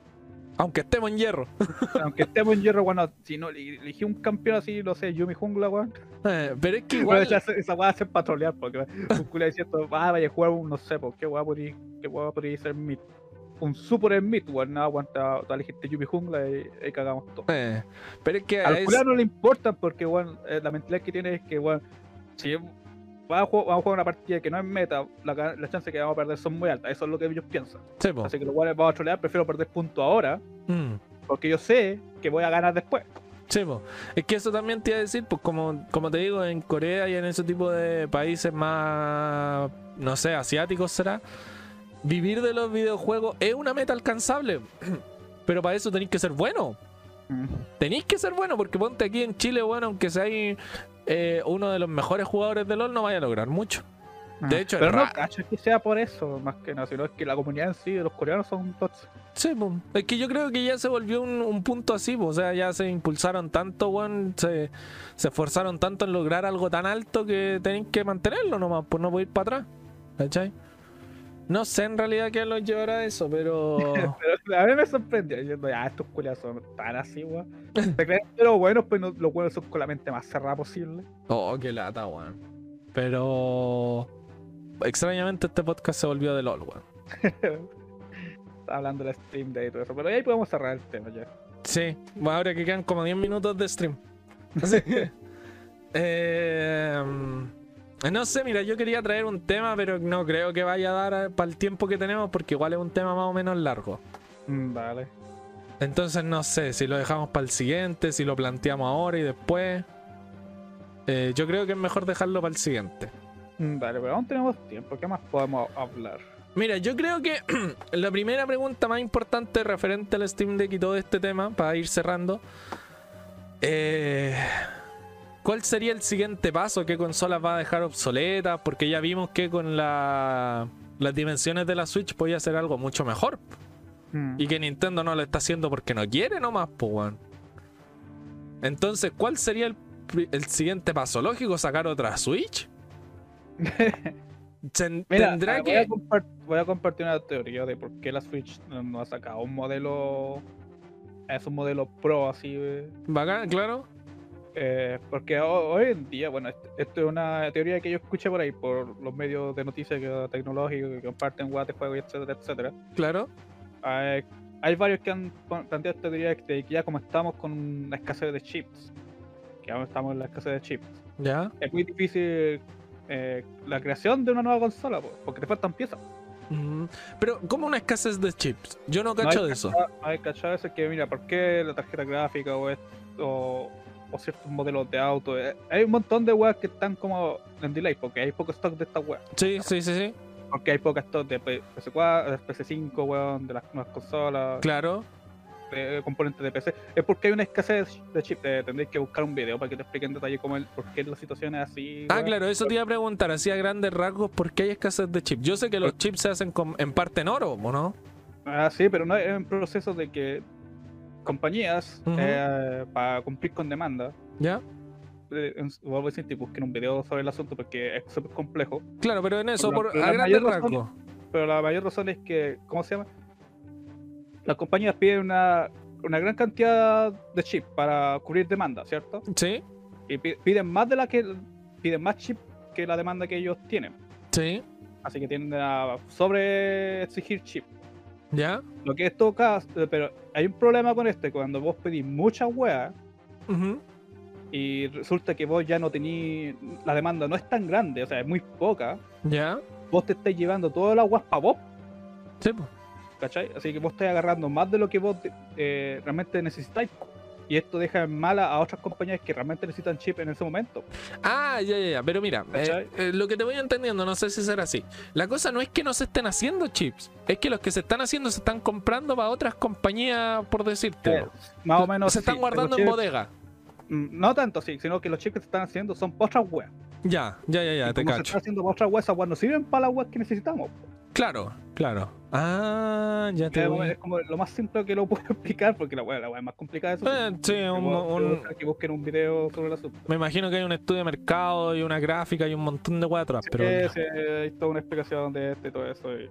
S1: Aunque estemos en hierro.
S2: Aunque estemos en hierro, bueno, si no elegí un campeón así, no sé, Yumi Jungla, weón.
S1: Eh, pero es que
S2: Igual esa, esa weá hace patrolear, porque un culo diciendo, ah, vaya a jugar un, no sé, pues, qué weá podría, qué weá podría ser mid. Un super en mid, weón, nada, aguanta, tú elegiste Yumi Jungla y ahí cagamos todo.
S1: eh, pero es que
S2: A los
S1: es-
S2: no le importa porque, weón, eh, la mentalidad que tiene es que, weón, si vamos a, jugar, a jugar una partida que no es meta, la, ca- las chances que vamos a perder son muy altas, eso es lo que ellos piensan.
S1: Sí.
S2: Así que los weones vamos a trolear, prefiero perder puntos ahora,
S1: Mm.
S2: porque yo sé que voy a ganar después.
S1: Sí, po. es que eso también te iba a decir, pues como, como te digo, en Corea y en ese tipo de países más, no sé, asiáticos será, vivir de los videojuegos es una meta alcanzable, pero para eso tenéis que ser bueno. Tenéis que ser bueno, porque ponte aquí en Chile, bueno, aunque seáis eh, uno de los mejores jugadores de LOL, no vaya a lograr mucho. De hecho,
S2: Pero
S1: es
S2: no cacho que sea por eso, más que nada, sino es que la comunidad en sí de los coreanos son tóxicos.
S1: Sí, es que yo creo que ya se volvió un, un punto así, po. o sea, ya se impulsaron tanto, weón, se, se esforzaron tanto en lograr algo tan alto que tienen que mantenerlo nomás, pues no puede ir para atrás. ¿Cachai? No sé en realidad qué los llevará a eso, pero.
S2: Pero a mí me sorprendió diciendo, ya, estos culiados son tan así, weón. Se creen que los buenos, pues no- los buenos son con la mente más cerrada posible.
S1: Oh, qué lata, weón. Pero. Extrañamente este podcast se volvió de LOL, weón.
S2: Estaba hablando del stream day y todo eso, pero ahí podemos cerrar el tema ya.
S1: Sí, bueno, ahora que quedan como 10 minutos de stream. Así que, eh, no sé, mira, yo quería traer un tema, pero no creo que vaya a dar para el tiempo que tenemos, porque igual es un tema más o menos largo.
S2: Mm, Vale.
S1: Entonces no sé si lo dejamos para el siguiente, si lo planteamos ahora y después. Eh, yo creo que es mejor dejarlo para el siguiente.
S2: Mm, Vale, pero aún tenemos tiempo. ¿Qué más podemos hablar?
S1: Mira, yo creo que la primera pregunta más importante referente al Steam Deck y todo este tema, para ir cerrando, eh, ¿cuál sería el siguiente paso? ¿Qué consolas va a dejar obsoletas? Porque ya vimos que con la- las dimensiones de la Switch podía hacer algo mucho mejor.
S2: Mm.
S1: Y que Nintendo no lo está haciendo porque no quiere nomás, pues. Entonces, ¿cuál sería el, siguiente paso? ¿Lógico sacar otra Switch?
S2: Mira,
S1: tendrá
S2: ah, voy,
S1: que...
S2: a voy a compartir una teoría de por qué la Switch no, no ha sacado un modelo. Es un modelo pro así. eh,
S1: Bacán, claro.
S2: Eh, porque ho- hoy en día, bueno, est- esto es una teoría que yo escuché por ahí, por los medios de noticias tecnológicos que comparten guates, juegos, etcétera, etcétera.
S1: Claro.
S2: Hay, hay varios que han planteado esta teoría de que ya como estamos con una escasez de chips, que aún estamos en la escasez de chips,
S1: Ya.
S2: es muy difícil eh, la creación de una nueva consola, po, porque te faltan piezas.
S1: Mm, Pero, ¿cómo una escasez de chips? Yo no
S2: No
S1: cacho
S2: hay
S1: de eso.
S2: cachado- Hay cachado eso que, mira, ¿por qué la tarjeta gráfica o, esto, o, o ciertos modelos de auto? Eh, hay un montón de weas que están como en delay, porque hay poco stock de estas weas.
S1: Sí, sí, sí, sí.
S2: Porque hay poca stock de P- PS4, de PS5, weón, de las nuevas consolas,
S1: Claro.
S2: de componentes de PC. Es porque hay una escasez de chip. Eh, tendréis que buscar un video para que te explique en detalle cómo el, por qué la situación es así.
S1: Ah,
S2: weón.
S1: claro, eso te iba a preguntar, así a grandes rasgos, ¿por qué hay escasez de chips? Yo sé que los chips se hacen con- en parte en oro, ¿o no?
S2: Ah, sí, pero no es un proceso de que compañías, eh, para cumplir con demanda,
S1: ¿Ya?
S2: eh, vuelvo a decir, te busquen un video sobre el asunto porque es súper complejo.
S1: Claro, pero en eso,
S2: Pero-
S1: por,
S2: pero
S1: a
S2: la
S1: grandes rasgos.
S2: Pero la mayor razón es que, ¿cómo se llama? Las compañías piden una, una gran cantidad de chips para cubrir demanda, ¿cierto?
S1: Sí,
S2: Y pi- piden más de la que piden más chips que la demanda que ellos tienen.
S1: sí,
S2: Así que tienden a sobre exigir chips.
S1: ¿Ya?
S2: Lo que es todo caso, pero hay un problema con este, cuando vos pedís muchas weas y resulta que vos ya no tenís, la demanda no es tan grande, o sea, es muy poca,
S1: ¿Ya?
S2: vos te estás llevando todas las weas para vos,
S1: Sí, pues.
S2: ¿cachai? Así que vos estás agarrando más de lo que vos eh, realmente necesitáis. Y esto deja en mala a otras compañías que realmente necesitan chip en ese momento.
S1: Ah, ya, ya, ya. Pero mira, eh, eh, lo que te voy entendiendo, no sé si será así. La cosa no es que no se estén haciendo chips, es que los que se están haciendo se están comprando para otras compañías, por decirte.
S2: Eh, más o menos.
S1: se están
S2: sí,
S1: guardando en
S2: chips-
S1: bodega.
S2: Mm, No tanto, sí, sino que los chips que se están haciendo son para otras weas.
S1: Ya, ya, ya, ya,
S2: Y
S1: te
S2: como se
S1: cacho.
S2: están haciendo para otras weas, esas weas no sirven para las weas que necesitamos.
S1: Claro, claro. Ah, ya te
S2: Es
S1: voy.
S2: es como lo más simple que lo puedo explicar, porque la wea es más complicada de eso.
S1: Eh, sí, un- un-
S2: que busquen un video sobre el asunto.
S1: Me imagino que hay un estudio de mercado y una gráfica y un montón de weas atrás, pero.
S2: Sí, sí, hay toda una explicación de esto y todo eso. y-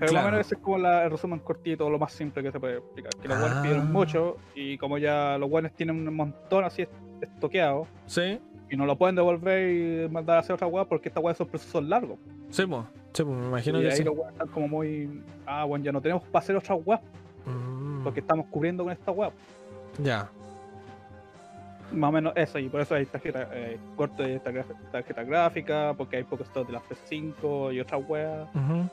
S2: Pero
S1: Claro.
S2: más o menos ese es como la- el resumen cortito, lo más simple que se puede explicar. Que los
S1: Ah.
S2: buenos pidieron mucho y como ya los buenos tienen un montón así est- estoqueado
S1: Sí,
S2: y no lo pueden devolver y mandar a hacer otra weá porque estas weas son procesos largos.
S1: sí, pues. Sí, pues, me imagino
S2: y
S1: que
S2: ahí
S1: sí.
S2: los weas están como muy. Ah, bueno, ya no tenemos para hacer otras weas
S1: Mm,
S2: porque estamos cubriendo con esta wea.
S1: Ya.
S2: Más o menos eso, y por eso hay tarjeta, eh, corte de graf- tarjeta gráfica, porque hay poco stock de las PS5 y otras weas.
S1: Ujú.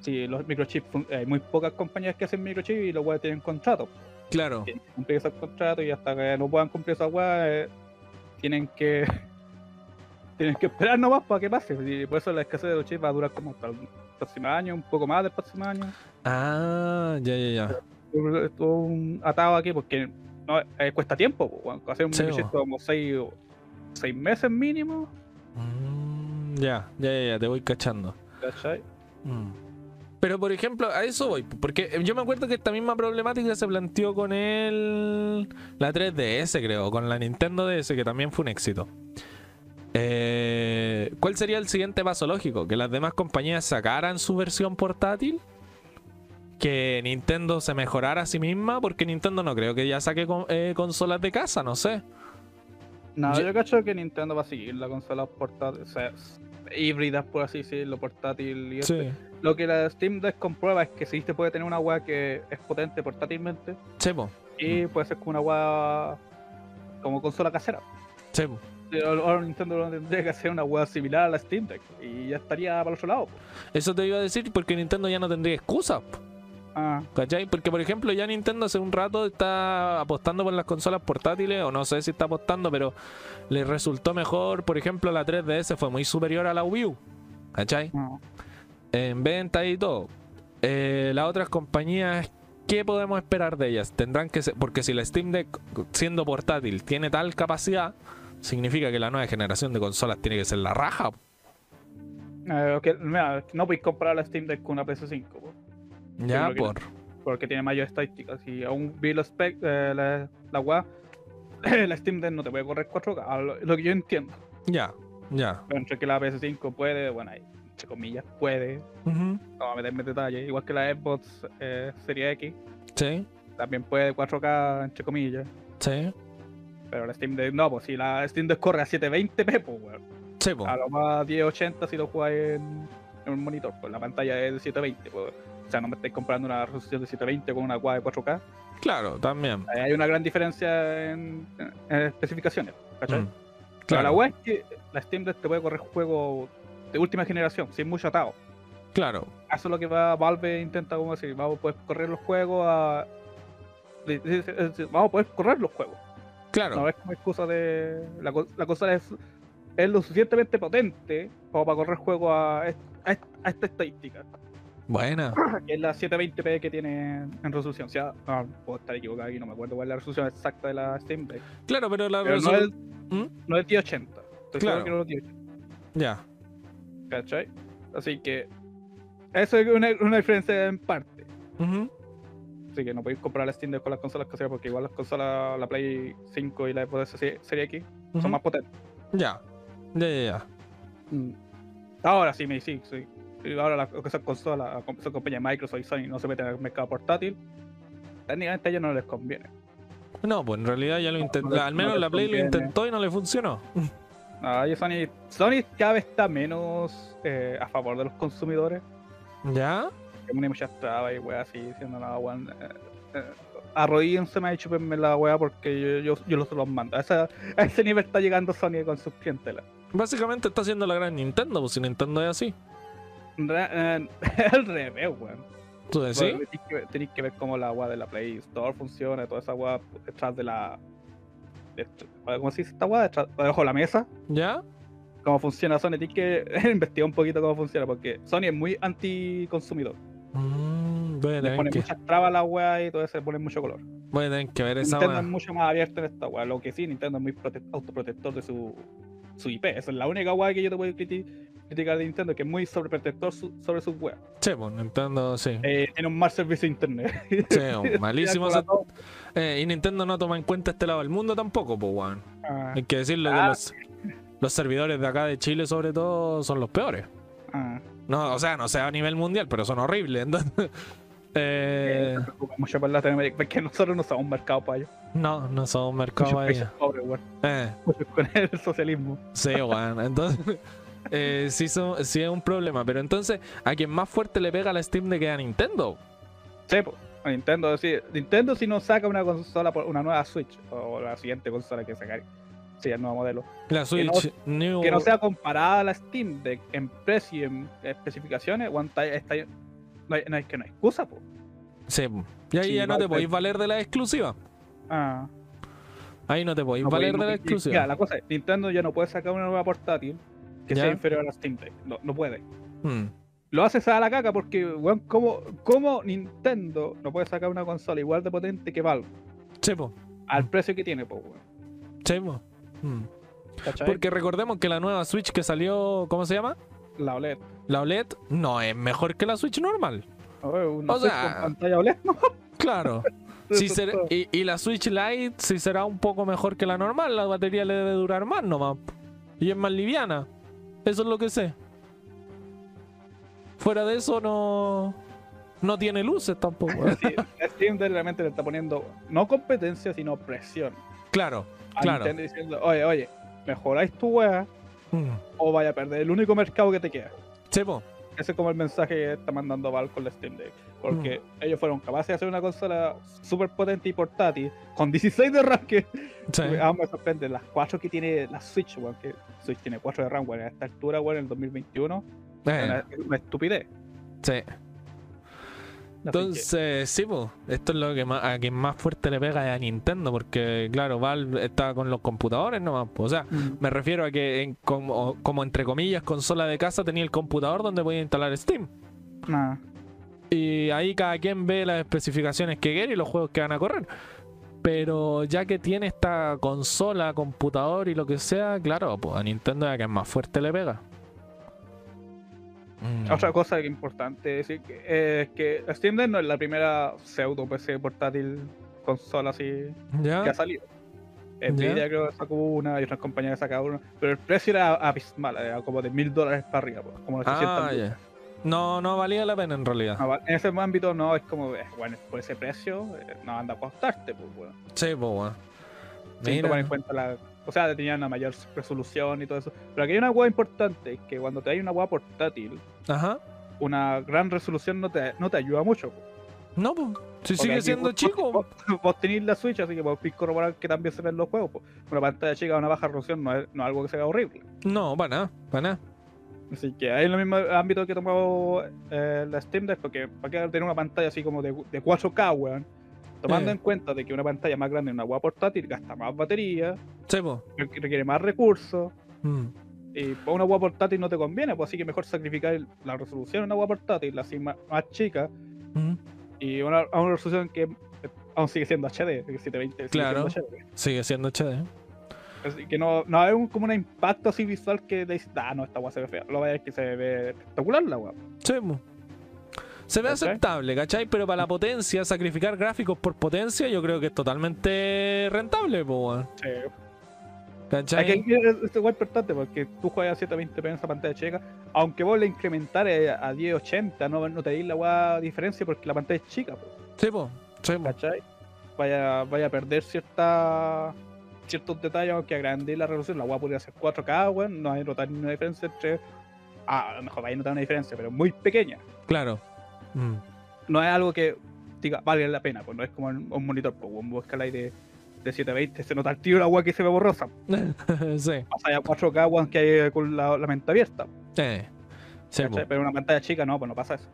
S2: Sí, los microchips, fun- hay muy pocas compañías que hacen microchips y los weas tienen contrato.
S1: Claro.
S2: Tienen que cumplir esos contratos y hasta que no puedan cumplir esas weas, eh, tienen que. Tienen que esperar nomás para que pase. Y por eso la escasez de los chips va a durar como hasta el próximo año, un poco más del próximo año.
S1: Ah, ya, ya, ya.
S2: Estuvo un atado aquí porque no, eh, cuesta tiempo. po. Hacer un
S1: Sí,
S2: como seis, seis meses mínimo.
S1: Mm, Ya, ya, ya, ya, te voy cachando.
S2: ¿Cachai?
S1: Mm. Pero por ejemplo, a eso voy, porque yo me acuerdo que esta misma problemática se planteó con el la 3DS, creo, con la Nintendo DS, que también fue un éxito. Eh, ¿Cuál sería el siguiente paso lógico? ¿Que las demás compañías sacaran su versión portátil? ¿Que Nintendo se mejorara a sí misma? Porque Nintendo no creo que ya saque con- eh, consolas de casa, no sé.
S2: No,
S1: Yo-
S2: yo cacho que Nintendo va a seguir la consola portátil, o sea, híbridas por así decirlo, portátil y eso.
S1: Sí,
S2: Lo que la Steam Deck comprueba es que sí te puede tener una weá que es potente portátilmente
S1: sí, po,
S2: y puede ser como una weá como consola casera.
S1: sí, po.
S2: Y Ahora Nintendo no tendría que hacer una weá similar a la Steam Deck y ya estaría para el otro lado. po.
S1: Eso te iba a decir porque Nintendo ya no tendría excusa. po.
S2: Ah,
S1: ¿Cachai? Porque, por ejemplo, ya Nintendo hace un rato está apostando por las consolas portátiles, o no sé si está apostando, pero le resultó mejor. Por ejemplo, la 3DS fue muy superior a la Wii U. ¿Cachai?
S2: no.
S1: En venta y todo. Eh, las otras compañías, ¿qué podemos esperar de ellas? Tendrán que ser. Porque si la Steam Deck, siendo portátil, tiene tal capacidad, significa que la nueva generación de consolas tiene que ser la raja.
S2: Eh, mira, no podéis comprar la Steam Deck con una PS5 po,
S1: Ya,
S2: no.
S1: por.
S2: porque tiene mayor estadísticas. Y aún vi los spec, eh, la, la weá, la Steam Deck no te puede correr 4K, a lo, lo que yo entiendo.
S1: Ya, ya.
S2: Pero entre que la PS5 puede, bueno, ahí, entre comillas, puede. No vamos a meterme en detalle. Igual que la Xbox eh, Serie X,
S1: Sí,
S2: también puede 4K, entre comillas.
S1: sí.
S2: Pero la Steam Deck no, pues si la Steam Deck corre a 720p, pues weón.
S1: Sí, po.
S2: A lo más 1080 si lo jugáis en, en un monitor, pues la pantalla es de 720, pues. O sea, no me estáis comprando una resolución de 720 con una weá de 4K.
S1: Claro, también.
S2: Hay una gran diferencia en, especificaciones, ¿cachai?
S1: Mm,
S2: Pero
S1: Claro,
S2: la weá es que la Steam Deck te puede correr juegos de última generación, sin mucho atado.
S1: claro.
S2: Eso es lo que va Valve intenta como decir, vamos a poder correr los juegos a. Vamos a poder correr los juegos.
S1: Claro.
S2: No es como excusa de. La, la consola es, es lo suficientemente potente como para correr juegos a, est- a, est- a esta estadística.
S1: Buena.
S2: Que es la 720p que tiene en resolución. O sea, no, puedo estar equivocado aquí, no me acuerdo cuál es la resolución exacta de la Steam Deck.
S1: Claro, pero la
S2: Pero no es,
S1: ¿Mm?
S2: no es 1080. Estoy
S1: Claro.
S2: que no es 1080.
S1: Ya.
S2: ¿Cachai? Así que. Eso es una, una diferencia en parte.
S1: Ujú.
S2: Así que no podéis comprar la Steam Deck con las consolas caseras porque igual las consolas, la Play 5 y la Xbox Se- Serie X son más potentes.
S1: Ya. Ya, ya, ya.
S2: Ahora sí me sí, sí. Ahora las que son consolas, son compañías Microsoft y Sony no se meten al mercado portátil. Técnicamente a ellos no les conviene.
S1: No, pues en realidad ya lo intentó.
S2: no
S1: Al menos
S2: no
S1: la Play lo intentó y no le funcionó.
S2: Ah, Sony, Sony cada vez está menos eh, a favor de los consumidores.
S1: ¿Ya?
S2: Que pone muchas trabas y weas así diciendo nada, weón. Eh, eh, arrodíllense y chúpenme la wea porque yo, yo, yo los, los mando. A, esa- a ese nivel está llegando Sony con sus clientelas.
S1: Básicamente está haciendo la gran Nintendo, pues si Nintendo es así.
S2: Re- eh, al revés, weón.
S1: ¿Tú decís?
S2: Bueno, tenéis que, tenéis que ver cómo la agua de la Play Store funciona, toda esa agua detrás de la. de- ¿Cómo se dice esta agua? Detrás, debajo de la mesa.
S1: ¿Ya?
S2: Cómo funciona Sony. Tienes que investigar un poquito cómo funciona, porque Sony es muy anti-consumidor.
S1: Mm,
S2: Le
S1: tener
S2: pone
S1: que,
S2: muchas trabas a la weá y todo eso le pone mucho color.
S1: voy a tener que ver esa
S2: Nintendo es mucho más abierto en esta weá. Lo que sí, Nintendo es muy prote- autoprotector de su, su IP. Esa es la única weá que yo te puedo criti- criticar de Nintendo, que es muy sobreprotector su- sobre sus weas.
S1: Sí, pues Nintendo, sí.
S2: Eh, tiene un mal servicio de internet.
S1: Sí, malísimo. Ese-
S2: to-
S1: Eh, y Nintendo no toma en cuenta este lado del mundo tampoco, pues, weón.
S2: Ah,
S1: Hay que decirlo que
S2: Ah.
S1: los, los servidores de acá de Chile, sobre todo, son los peores.
S2: ah.
S1: No, o sea, no sea a nivel mundial, pero son horribles. Entonces, eh,
S2: mucho por Latinoamérica, porque nosotros no somos un mercado para ellos.
S1: no, no son un mercado
S2: Muchos
S1: para ellos.
S2: pobres, weón.
S1: Eh,
S2: con el socialismo.
S1: sí, weón. Entonces, eh, sí, son- sí es un problema. Pero entonces, a quien más fuerte le pega la Steam de que a Nintendo.
S2: Sí, pues. Nintendo, sí. Nintendo si no saca una consola, por- una nueva Switch, o la siguiente consola que sacar, sí, el nuevo modelo,
S1: La Switch New.
S2: que no sea comparada a la Steam Deck en precio y en especificaciones, weón, está, está- no, hay, no hay que no hay excusa, pues.
S1: Sí, y ahí
S2: Sí,
S1: ya no te podéis valer de la exclusiva.
S2: Ah,
S1: Ahí no te podéis
S2: no
S1: valer
S2: podéis-
S1: de la
S2: no-
S1: exclusiva.
S2: Mira, la cosa es, Nintendo ya no puede sacar una nueva portátil que
S1: Ya.
S2: sea inferior a la Steam Deck. No, no puede.
S1: Hmm.
S2: lo haces a la caca porque, weón, ¿cómo, cómo Nintendo no puede sacar una consola igual de potente que Valve?
S1: Sí, po.
S2: Al precio que tiene, pues, weón.
S1: Sí, po. Hmm.
S2: ¿Cachai?
S1: Porque recordemos que la nueva Switch que salió, ¿cómo se llama?
S2: la OLED.
S1: La OLED no es mejor que la Switch normal.
S2: Oh, una
S1: O
S2: Switch
S1: sea-
S2: con pantalla OLED, ¿no?
S1: Claro. Será- y, y la Switch Lite sí será un poco mejor que la normal. La batería le debe durar más nomás. Y es más liviana. Eso es lo que sé. Fuera de eso no. No tiene luces tampoco.
S2: Sí, Steam realmente le está poniendo no competencia, sino presión.
S1: claro,
S2: A
S1: claro.
S2: Nintendo diciendo, oye, oye, mejoráis tu wea
S1: Mm.
S2: o vaya a perder el único mercado que te queda.
S1: Sí, po.
S2: Ese es como el mensaje que está mandando Valve con la Steam Deck. Porque
S1: Mm.
S2: ellos fueron capaces de hacer una consola súper potente y portátil con 16 de RAM que
S1: Sí.
S2: ah, me sorprende. Las 4 que tiene la Switch, weón, que Switch tiene 4 de RAM, weón, a esta altura, weón, en el 2021,
S1: Eh,
S2: una, una estupidez.
S1: sí. Entonces, sí, pues, esto es lo que más, a quien más fuerte le pega es a Nintendo, porque claro, Valve está con los computadores nomás, pues, o sea,
S2: Mm.
S1: me refiero a que en- como, como entre comillas consola de casa tenía el computador donde podía instalar Steam.
S2: Nah.
S1: Y ahí cada quien ve las especificaciones que quiere y los juegos que van a correr. Pero ya que tiene esta consola, computador y lo que sea, claro, pues a Nintendo es a quien más fuerte le pega. Mm.
S2: Otra cosa importante decir que, eh, es que Steam Deck no es la primera pseudo PC portátil consola así que ha salido. Nvidia creo que sacó una y otras compañías sacaron una, pero el precio era abismal, era como de mil dólares para arriba, pues, como 800
S1: Ah, ya. No, no valía la pena en realidad.
S2: No, En ese ámbito no, es como, eh, bueno, por ese precio eh, no anda a costarte, pues bueno.
S1: Sí, pues.
S2: Sin
S1: Mira.
S2: tomar en cuenta la. O sea, tenía una mayor resolución y todo eso. Pero aquí hay una hueá importante, que cuando te hay una hueá portátil,
S1: Ajá.
S2: una gran resolución no te, no te ayuda mucho.
S1: No, pues. Si
S2: Porque
S1: sigue siendo
S2: vos-
S1: chico.
S2: Vos, vos tenéis la Switch, así que podéis corroborar que también se ven los juegos. pues. Una pantalla chica a una baja resolución no es, no es algo que sea horrible.
S1: No, para nada, para nada.
S2: Así que hay en el mismo ámbito que tomó eh, la Steam Deck, porque para qué tener una pantalla así como de, de 4K, weón. Tomando
S1: Eh.
S2: en cuenta de que una pantalla más grande en una hueá portátil gasta más batería,
S1: Sí, pues.
S2: requ- requiere más recursos.
S1: Mm.
S2: Y para una hueá portátil no te conviene, pues así que mejor sacrificar la resolución de una hueá portátil, así más, más chica,
S1: Mm.
S2: y una, a una resolución que eh, aún sigue siendo HD, que 720 sigue
S1: Claro.
S2: siendo HD.
S1: Sigue siendo HD.
S2: Así que no, no hay un, como un impacto así visual que te dice, ah, no, esta hueá se ve fea. Lo vaya es que se ve espectacular la hueá.
S1: Sí, pues. Se ve
S2: ¿Cachai?
S1: aceptable, ¿cachai? Pero para la potencia, sacrificar gráficos por potencia, yo creo que es totalmente rentable, pues, weón.
S2: Sí.
S1: ¿Cachai?
S2: Aquí es igual importante porque tú juegas a 720p en esa pantalla chica, aunque vos le incrementare a 1080, no, no te deis la hueá diferencia porque la pantalla es chica, po,
S1: Sí. Sí, po.
S2: ¿cachai? Vaya, vaya a perder cierta, ciertos detalles aunque agrande la resolución. La hueá podría ser 4K, weón, no hay notar ni una diferencia entre. Ah, a lo mejor vaya a notar una diferencia, pero muy pequeña.
S1: Claro. Mm.
S2: No es algo que diga, vale la pena, pues no es como un, monitor, pues un escala de, de 720, se nota el tiro la hueá que se ve borrosa.
S1: sí.
S2: Pasa ya 4K, weón, que hay con la, la mente abierta.
S1: Sí, po.
S2: Pero una pantalla chica no, pues no pasa eso.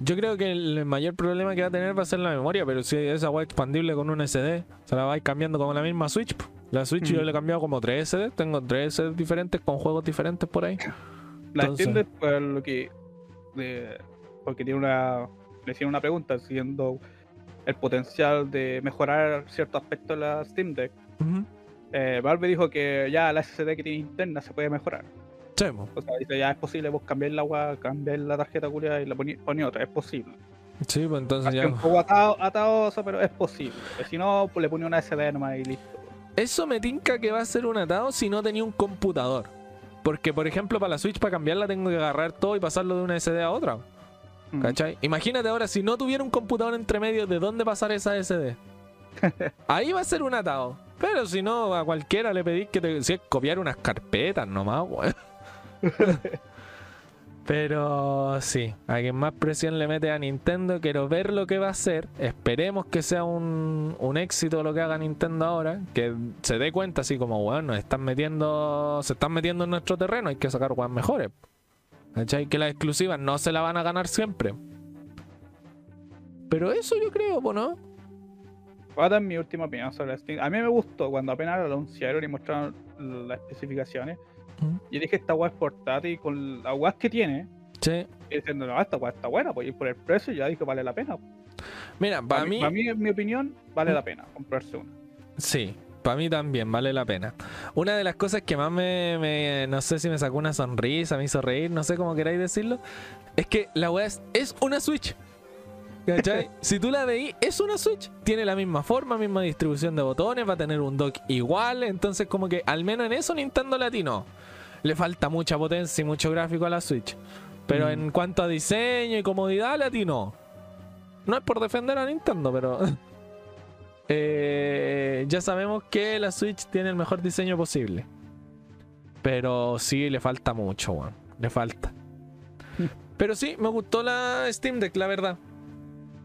S1: Yo creo que el mayor problema que va a tener va a ser la memoria, pero si esa weá expandible con un SD, se la va a ir cambiando como la misma Switch. La Switch yo
S2: Mm.
S1: le he cambiado como tres SD, tengo tres SD diferentes con juegos diferentes por ahí.
S2: La
S1: Entonces-
S2: entiendes por lo que. de- porque tiene una. Le hicieron una pregunta siendo el potencial de mejorar ciertos aspectos de la Steam Deck. Eh, Valve dijo que ya la SSD que tiene interna se puede mejorar.
S1: Sí.
S2: O sea, dice ya es posible vos cambiar la agua, cambiar la tarjeta culia y la poní otra, es posible.
S1: Sí, pues entonces
S2: Así
S1: ya.
S2: un poco atado, atadoso, pero es posible. Que si no, pues le pone una SD nomás y listo.
S1: Eso me tinca que va a ser un atado si no tenía un computador. Porque, por ejemplo, para la Switch, para cambiarla, tengo que agarrar todo y pasarlo de una SD a otra.
S2: Mm.
S1: ¿Cachai? Imagínate ahora, si no tuviera un computador entre medio, ¿de dónde pasar esa SD? Ahí va a ser un atado. Pero si no, a cualquiera le pedís que te si es copiar unas carpetas nomás, weón. Pero sí, a quien más presión le mete a Nintendo, quiero ver lo que va a hacer. Esperemos que sea un, un éxito lo que haga Nintendo ahora. Que se dé cuenta así como, weón, nos están metiendo, se están metiendo en nuestro terreno, hay que sacar weón mejores. ¿Cachai? Que las exclusivas no se la van a ganar siempre. Pero eso yo creo, ¿no?
S2: Voy a dar mi última opinión sobre Steam. A mí me gustó cuando apenas lo anunciaron y mostraron las especificaciones.
S1: Mm.
S2: Y dije, esta weá es portátil con las weas que tiene.
S1: Sí.
S2: Y diciendo, no, esta weá está buena, pues y por el precio ya dije, vale la pena.
S1: Mira, para mí,
S2: Para mí, en mi opinión, vale
S1: Mm.
S2: la pena comprarse una.
S1: sí. Para mí también vale la pena. Una de las cosas que más me, me- no sé si me sacó una sonrisa, me hizo reír, no sé cómo queráis decirlo, es que la weá es, es una Switch. ¿Cachai? si tú la veís, es una Switch. Tiene la misma forma, misma distribución de botones, va a tener un dock igual. Entonces, como que al menos en eso Nintendo Latino le falta mucha potencia y mucho gráfico a la Switch. Pero
S2: Mm.
S1: en cuanto a diseño y comodidad, Latino. No es por defender a Nintendo, pero. eh, ya sabemos que la Switch tiene el mejor diseño posible. Pero sí, le falta mucho, weón. Le falta. Pero sí, me gustó la Steam Deck, la verdad.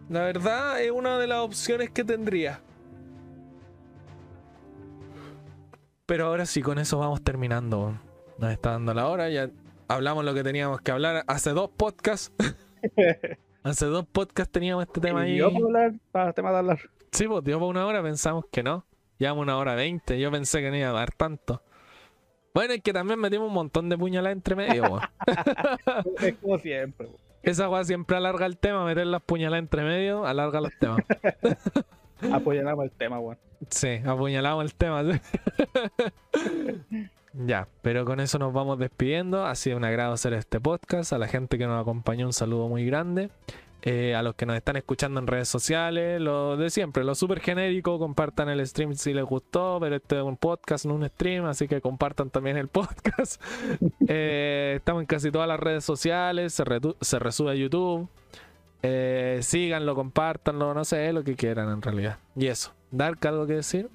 S1: La verdad es una de las opciones que tendría. Pero ahora sí, con eso vamos terminando. Nos está dando la hora, ya hablamos lo que teníamos que hablar. Hace dos podcasts. Hace dos podcasts teníamos este tema ahí.
S2: Yo puedo hablar para el tema de hablar.
S1: Sí, pues dio para una hora, pensamos que no. Llevamos una hora veinte, yo pensé que no iba a dar tanto. Bueno, es que también metimos un montón de puñaladas entre medio, weón.
S2: es como siempre. po.
S1: Esa weá siempre alarga el tema, meter las puñaladas entre medio, alarga los temas.
S2: Apoyamos el tema, weón.
S1: Sí, apuñalamos el tema. sí. ya, pero con eso nos vamos despidiendo. Ha sido un agrado hacer este podcast. A la gente que nos acompañó, un saludo muy grande. Eh, a los que nos están escuchando en redes sociales, lo de siempre, lo súper genérico, compartan el stream si les gustó, pero este es un podcast, no un stream, así que compartan también el podcast. Eh, estamos en casi todas las redes sociales, se, se resube a YouTube. Eh, síganlo, compártanlo, no sé, lo que quieran en realidad. Y eso, Dark, ¿algo que decir?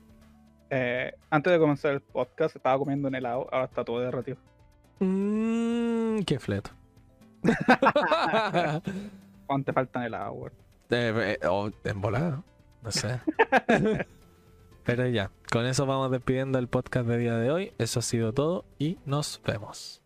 S2: Eh, antes de comenzar el podcast, estaba comiendo un helado, ahora está todo derretido.
S1: Mmm, qué fleto.
S2: ¿Cuánto te faltan helado, weón?
S1: Eh, eh, o en volada, no sé. Pero ya, con eso vamos despidiendo el podcast de día de hoy. Eso ha sido todo y nos vemos.